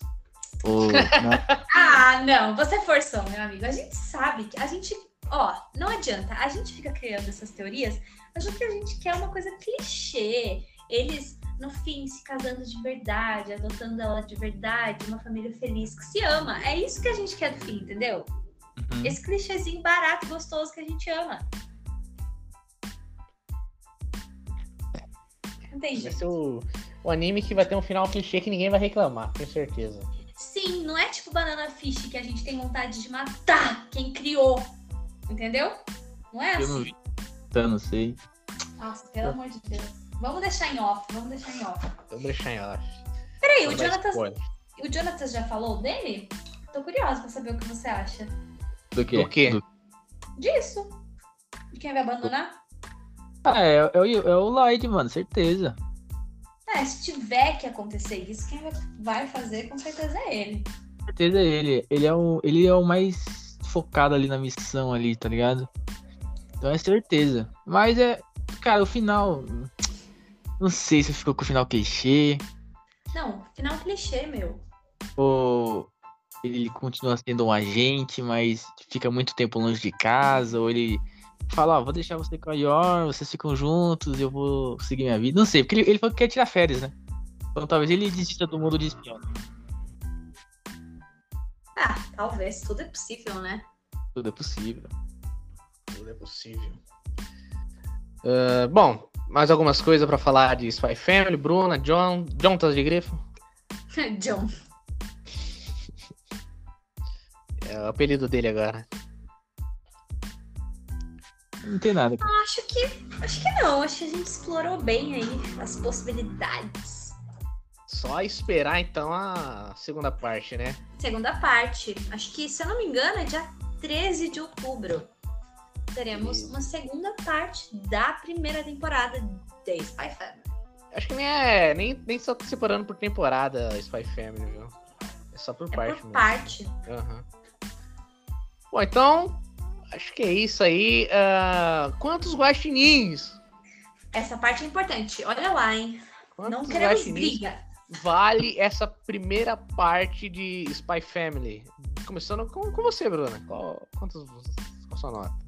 Ou, <laughs> né? Ah, não, você forçou, meu amigo. A gente sabe que a gente. Ó, não adianta. A gente fica criando essas teorias, mas o que a gente quer é uma coisa clichê. Eles, no fim, se casando de verdade, adotando ela de verdade, uma família feliz que se ama. É isso que a gente quer do fim, entendeu? Uhum. Esse clichêzinho barato e gostoso que a gente ama. Não tem Vai ser o, o anime que vai ter um final clichê que ninguém vai reclamar, tenho certeza. Sim, não é tipo Banana Fish que a gente tem vontade de matar quem criou. Entendeu? Não é Eu não assim. vi. Não sei. Nossa, pelo amor de Deus. Vamos deixar em off, vamos deixar em off. Vamos deixar em off. Peraí, o Jonathan, o Jonathan já falou dele? Tô curiosa pra saber o que você acha. Do quê? Do quê? Disso. De quem vai abandonar? Ah, é, é, o, é o Light, mano, certeza. É, se tiver que acontecer isso, quem vai fazer com certeza é ele. certeza é ele. Ele é o, ele é o mais focado ali na missão ali, tá ligado? Então é certeza. Mas é, cara, o final. Não sei se ficou com o final clichê. Não, final clichê, meu. Ou ele continua sendo um agente, mas fica muito tempo longe de casa. Ou ele fala, ó, vou deixar você com a Yor, vocês ficam juntos, eu vou seguir minha vida. Não sei, porque ele, ele falou que quer tirar férias, né? Então talvez ele desista do mundo de espião. Ah, talvez. Tudo é possível, né? Tudo é possível. Tudo é possível. Ah, bom, mais algumas coisas pra falar de Spy Family, Bruna, John, John tá de grifo? <laughs> John. <laughs> É o apelido dele agora. Não tem nada. Acho que. Acho que não. Acho que a gente explorou bem aí as possibilidades. Só esperar então a segunda parte, né? Segunda parte. Acho que, se eu não me engano, é dia 13 de outubro. Teremos uma segunda parte da primeira temporada de Spy Family. Acho que nem é. Nem, nem só separando por temporada Spy Family, viu? É só por É parte por mesmo. parte. Aham. Bom, então. Acho que é isso aí. Ah, quantos guaxinins? Essa parte é importante. Olha lá, hein? Quantos não queremos briga. vale essa primeira parte de Spy Family? Começando com, com você, Bruna. Qual, quantos, qual a sua nota?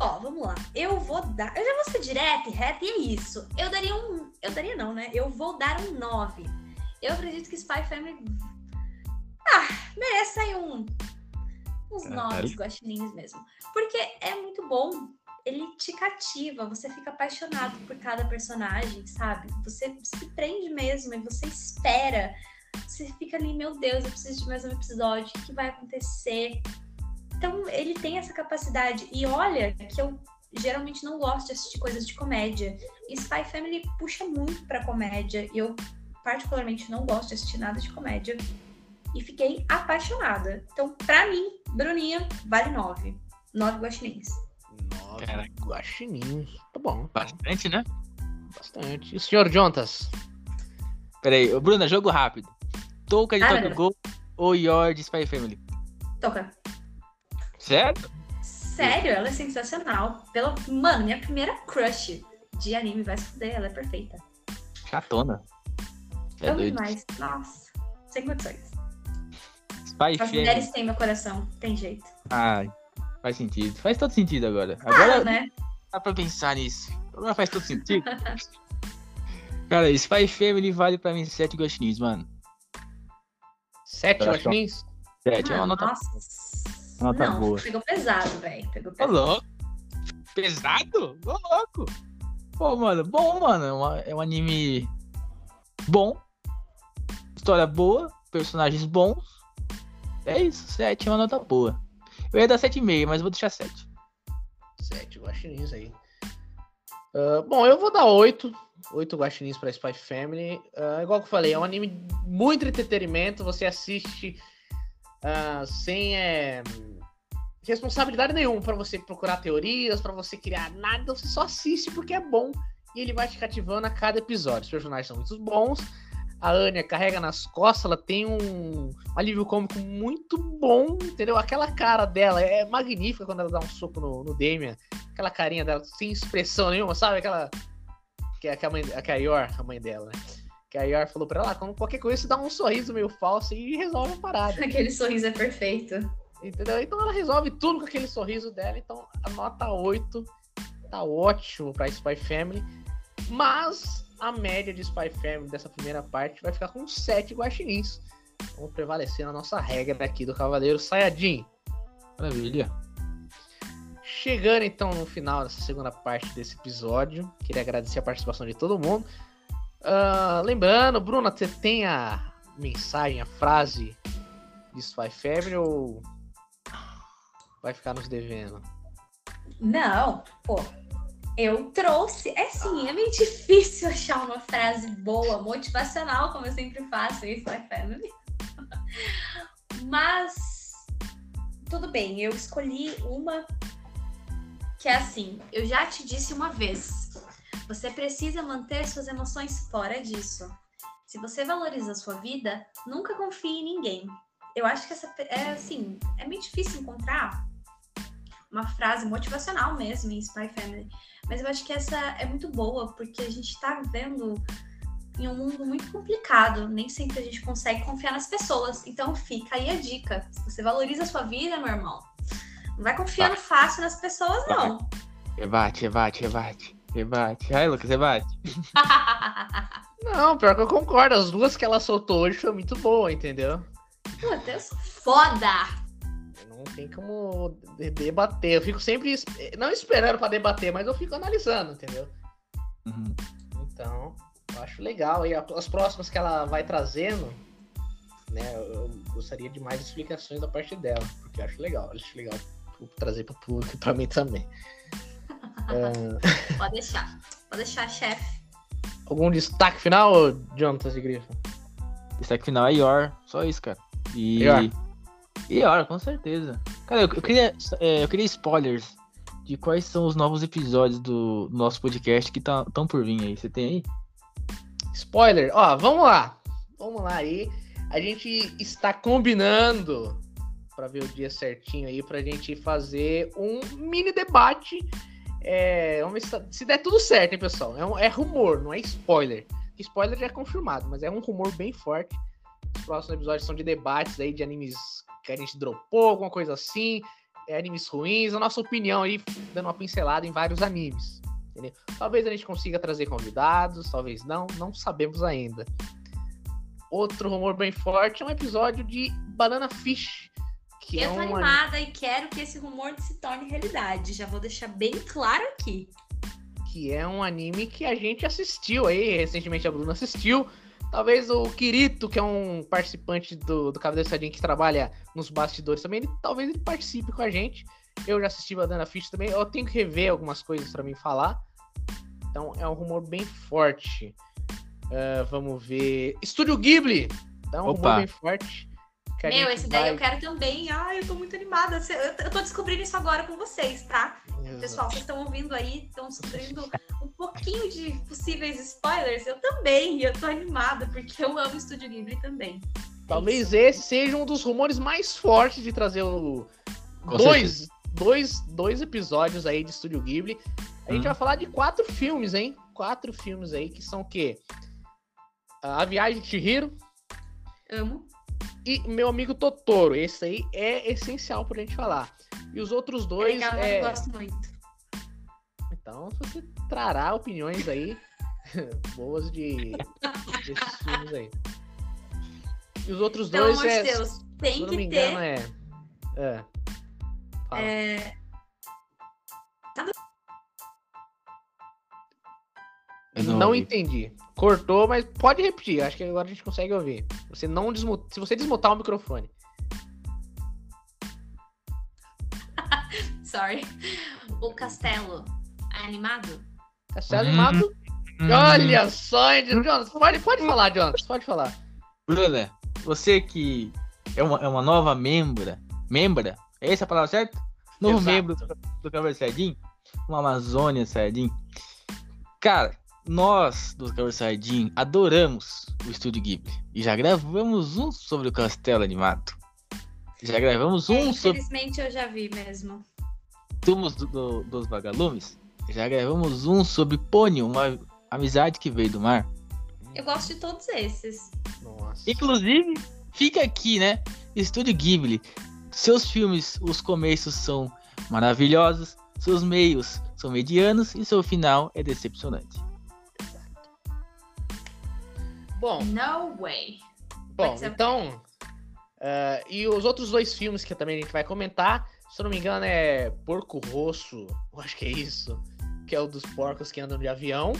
Ó, vamos lá. Eu vou dar. Eu já vou ser direta e reta e é isso. Eu daria um. Eu daria não, né? Eu vou dar um 9. Eu acredito que Spy Family. Ah, merece aí um. Uns Caralho. 9 guaxinins mesmo. Porque é muito bom. Ele te cativa, você fica apaixonado por cada personagem, sabe? Você se prende mesmo e você espera. Você fica ali, meu Deus, eu preciso de mais um episódio. O que vai acontecer? Então, ele tem essa capacidade. E olha que eu geralmente não gosto de assistir coisas de comédia. E Spy Family puxa muito pra comédia. E eu, particularmente, não gosto de assistir nada de comédia. E fiquei apaixonada. Então, pra mim, Bruninha, vale 9. 9 guaxinins. Nove guaxinins. Tá bom. Bastante, né? Bastante. E o senhor Jontas? Pera aí, ô, Bruna, jogo rápido. Touca de Ah, Tokyo ou Yor de Spy Family? Toca. Certo? Sério, ela é sensacional. Pela... Mano, minha primeira crush de anime vai se fuder, ela é perfeita. Chatona. É Amo doido. demais. Nossa, sem condições. Spy As Family. mulheres têm meu coração, tem jeito. Ah, faz sentido. Faz todo sentido agora. Agora né? dá pra pensar nisso. Agora faz todo sentido. <laughs> Cara, Spy Family vale pra mim 7 gostinhos, mano. Sete Eu acho que- guaxinins? 7 é uma Mano, nota. Nossa. Nota Não, boa. pegou pesado, velho. Pegou Ô, pesado. louco. Pesado? Ô, louco. Pô, mano, bom, mano. É uma- É um anime bom. História boa. Personagens bons. É isso. 7 é uma nota boa. Eu ia dar 7,5, mas vou deixar 7. Sete guaxinins aí. Ah, bom, eu vou dar oito. Oito guaxinins pra Spy Family. Ah, igual que eu falei, é um anime muito entretenimento. Você assiste ah, sem é, responsabilidade nenhuma pra você procurar teorias, pra você criar nada. Você só assiste porque é bom. E ele vai te cativando a cada episódio. Os personagens são muito bons. A Anya carrega nas costas, ela tem um, alívio cômico muito bom, entendeu? Aquela cara dela é magnífica quando ela dá um soco no, no Damian. Aquela carinha dela sem expressão nenhuma, sabe? Aquela. Que, é- que, a, mãe, que a Yor, a mãe dela, né? Que a Yor falou pra ela, ah, quando qualquer coisa você dá um sorriso meio falso e resolve a parada. <laughs> Aquele sorriso é perfeito. Entendeu? Então ela resolve tudo com aquele sorriso dela. Então a nota 8 tá ótimo pra Spy Family. Mas a média de Spy Family dessa primeira parte vai ficar com 7 guaxinins. Vamos prevalecer na nossa regra aqui do Cavaleiro Sayajin. Maravilha. chegando então no final dessa segunda parte desse episódio. Queria agradecer a participação de todo mundo. Uh, lembrando, Bruna, você tem a mensagem, a frase de Spy Family ou vai ficar nos devendo? Não, pô. Eu trouxe. É sim, é meio difícil achar uma frase boa, motivacional, como eu sempre faço em Spy Family. Mas tudo bem, eu escolhi uma que é assim: eu já te disse uma vez, você precisa manter suas emoções fora disso. Se você valoriza a sua vida, nunca confie em ninguém. Eu acho que essa é assim, é meio difícil encontrar uma frase motivacional mesmo em Spy Family, mas eu acho que essa é muito boa porque a gente tá vivendo em um mundo muito complicado, nem sempre a gente consegue confiar nas pessoas. Então fica aí a dica. Se você valoriza a sua vida, meu irmão, não vai confiando fácil nas pessoas, não. Rebate, rebate, rebate. Rebate. Ai, Lucas, rebate. <laughs> não, pior que eu concordo. As duas que ela soltou hoje foi muito boa, entendeu? Puta, eu sou foda! Não tem como debater. Eu fico sempre. Não esperando para debater, mas eu fico analisando, entendeu? Uhum. Então, eu acho legal. E as próximas que ela vai trazendo, né? Eu gostaria de mais explicações da parte dela, porque eu acho legal. Eu acho legal trazer para o público e para mim também. é... <laughs> Pode deixar. Pode deixar, chefe. Algum destaque final, Jonathan de Griffin? Destaque final é Yor. Só isso, cara. E. Ior. Ior, com certeza. Cara, eu, eu queria, é, eu queria spoilers de quais são os novos episódios do nosso podcast que estão tá, por vir aí. Você tem aí? Spoiler, ó, vamos lá. Vamos lá aí. A gente está combinando para ver o dia certinho aí pra gente fazer um mini debate. É, vamos ver se, se der tudo certo, hein, pessoal? É, um, é rumor, não é spoiler. Spoiler já é confirmado, mas é um rumor bem forte. Os próximos episódios são de debates aí de animes que a gente dropou, alguma coisa assim. É, animes ruins, a nossa opinião aí, dando uma pincelada em vários animes. Entendeu? Talvez a gente consiga trazer convidados, talvez não, não sabemos ainda. Outro rumor bem forte é um episódio de Banana Fish, que eu é tô animada e quero que esse rumor se torne realidade. Já vou deixar bem claro aqui. Que é um anime que a gente assistiu aí, recentemente a Bruna assistiu. Talvez o Kirito, que é um participante do, do Cavaleiro Sadinho que trabalha nos bastidores também, ele, talvez ele participe com a gente. Eu já assisti Banana Fish também. Eu tenho que rever algumas coisas para mim falar. Então é um rumor bem forte. Uh, vamos ver. Estúdio Ghibli. É um Opa. rumor bem forte. Meu, esse daí vai... eu quero também. Ai, eu tô muito animada. Eu tô descobrindo isso agora com vocês, tá? Exato. Pessoal, vocês estão ouvindo aí, estão descobrindo um pouquinho de possíveis spoilers. Eu também, eu tô animada, porque eu amo Estúdio Ghibli também. Talvez é esse seja um dos rumores mais fortes de trazer o. dois, dois, dois episódios aí de Estúdio Ghibli. A gente hum. vai falar de quatro filmes, hein? Quatro filmes aí que são o quê? A Viagem de Chihiro. Amo e meu amigo Totoro. Esse aí é essencial pra gente falar. E os outros dois. É legal, é... eu gosto muito. Então você trará opiniões aí <laughs> boas de desses filmes aí. E os outros Pelo dois é. De Deus, tem se não que me engano, ter... é. É. é... não, não entendi. Cortou, mas pode repetir. Acho que agora a gente consegue ouvir. Você não desmuta, se você desmutar o microfone. <laughs> Sorry. O castelo é animado? Castelo hum. animado? Hum. Olha só, Jonas. Pode, pode falar, Jonas. Pode falar. Bruna, você que é uma, é uma nova membra. Membra? É essa a palavra certa? Novo Exato. membro do, do Sardim? Uma Amazônia Sardim. Cara, nós, do Cavaleiro Sardim, adoramos o Estúdio Ghibli. E já gravamos um sobre o Castelo Animado. Já gravamos um é, sobre... Infelizmente eu já vi mesmo. Túmulos do, do, dos Vagalumes. Já gravamos um sobre Pônio, uma amizade que veio do mar. Eu gosto de todos esses. Nossa. Inclusive, fica aqui, né? Estúdio Ghibli. Seus filmes, os começos são maravilhosos, seus meios são medianos e seu final é decepcionante. Bom. No way. Bom, então. Uh, e os outros dois filmes que também a gente vai comentar Se eu não me engano, é Porco Rosso, eu acho que é isso, que é o dos porcos que andam de avião.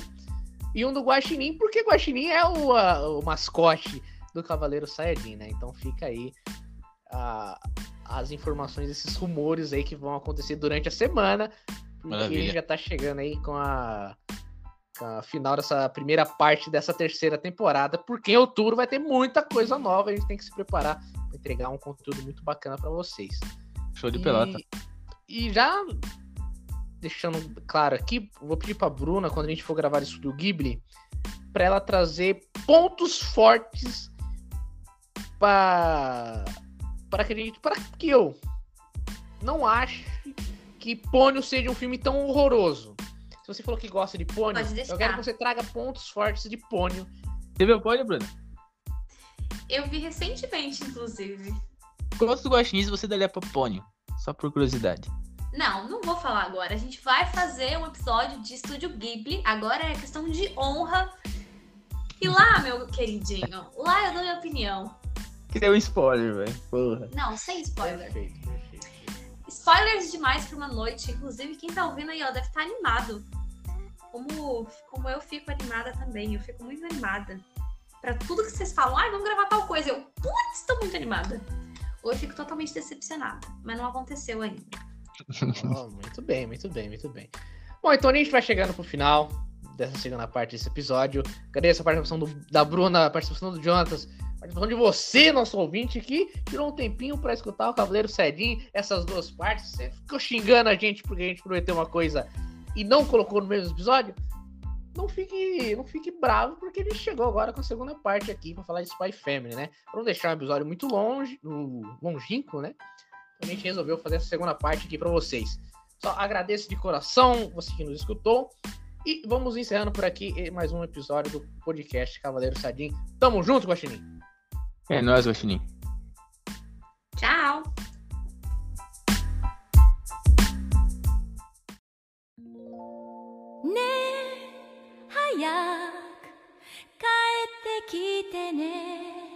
E um do Guaxinim, porque Guaxinim é o, a, o mascote do Cavaleiro Saiyajin, né? Então fica aí a, as informações, esses rumores aí que vão acontecer durante a semana. Porque Maravilha. já tá chegando aí com a, a final dessa primeira parte dessa terceira temporada, porque em outubro vai ter muita coisa nova, a gente tem que se preparar para entregar um conteúdo muito bacana para vocês. Show de E- pelota. E já deixando claro aqui, vou pedir pra Bruna, quando a gente for gravar isso do Ghibli, pra ela trazer pontos fortes para para que a gente, para que eu não ache que Pônio seja um filme tão horroroso. Você falou que gosta de deixar. eu quero que você traga pontos fortes de Pônio. Você viu o pódio, Bruno? Eu vi recentemente, inclusive. Quantos guaxinins você daria pra Pônio? Só por curiosidade. Não, não vou falar agora. A gente vai fazer um episódio de Estúdio Ghibli. Agora é questão de honra. E lá, meu queridinho, lá eu dou minha opinião. Queria um spoiler, velho. Porra. Não, sem spoiler. Perfeito, perfeito. Spoilers demais pra uma noite. Inclusive, quem tá ouvindo aí, ó, deve estar animado. Como, como eu fico animada também. Eu fico muito animada. Pra tudo que vocês falam, ai, vamos gravar tal coisa. Eu, putz, tô muito animada. Ou eu fico totalmente decepcionada. Mas não aconteceu ainda. <laughs> Oh, muito bem, muito bem, muito bem. Bom, então a gente vai chegando pro final dessa segunda parte desse episódio. Agradeço a participação do- da Bruna, a participação do Jonatas, a participação de você, nosso ouvinte, que tirou um tempinho pra escutar o Cavaleiro Cedinho, essas duas partes. Você ficou xingando a gente porque a gente prometeu uma coisa e não colocou no mesmo episódio. Não fique, não fique bravo, porque a gente chegou agora com a segunda parte aqui pra falar de Spy Family, né? Pra não deixar um episódio muito longe, longínquo, né? a gente resolveu fazer essa segunda parte aqui para vocês. Só agradeço de coração você que nos escutou. E vamos encerrando por aqui mais um episódio do podcast Cavaleiro Sadim. Tamo junto, Guaxinim. É nóis, guaxinim. Tchau! ねえ早く帰ってきてね。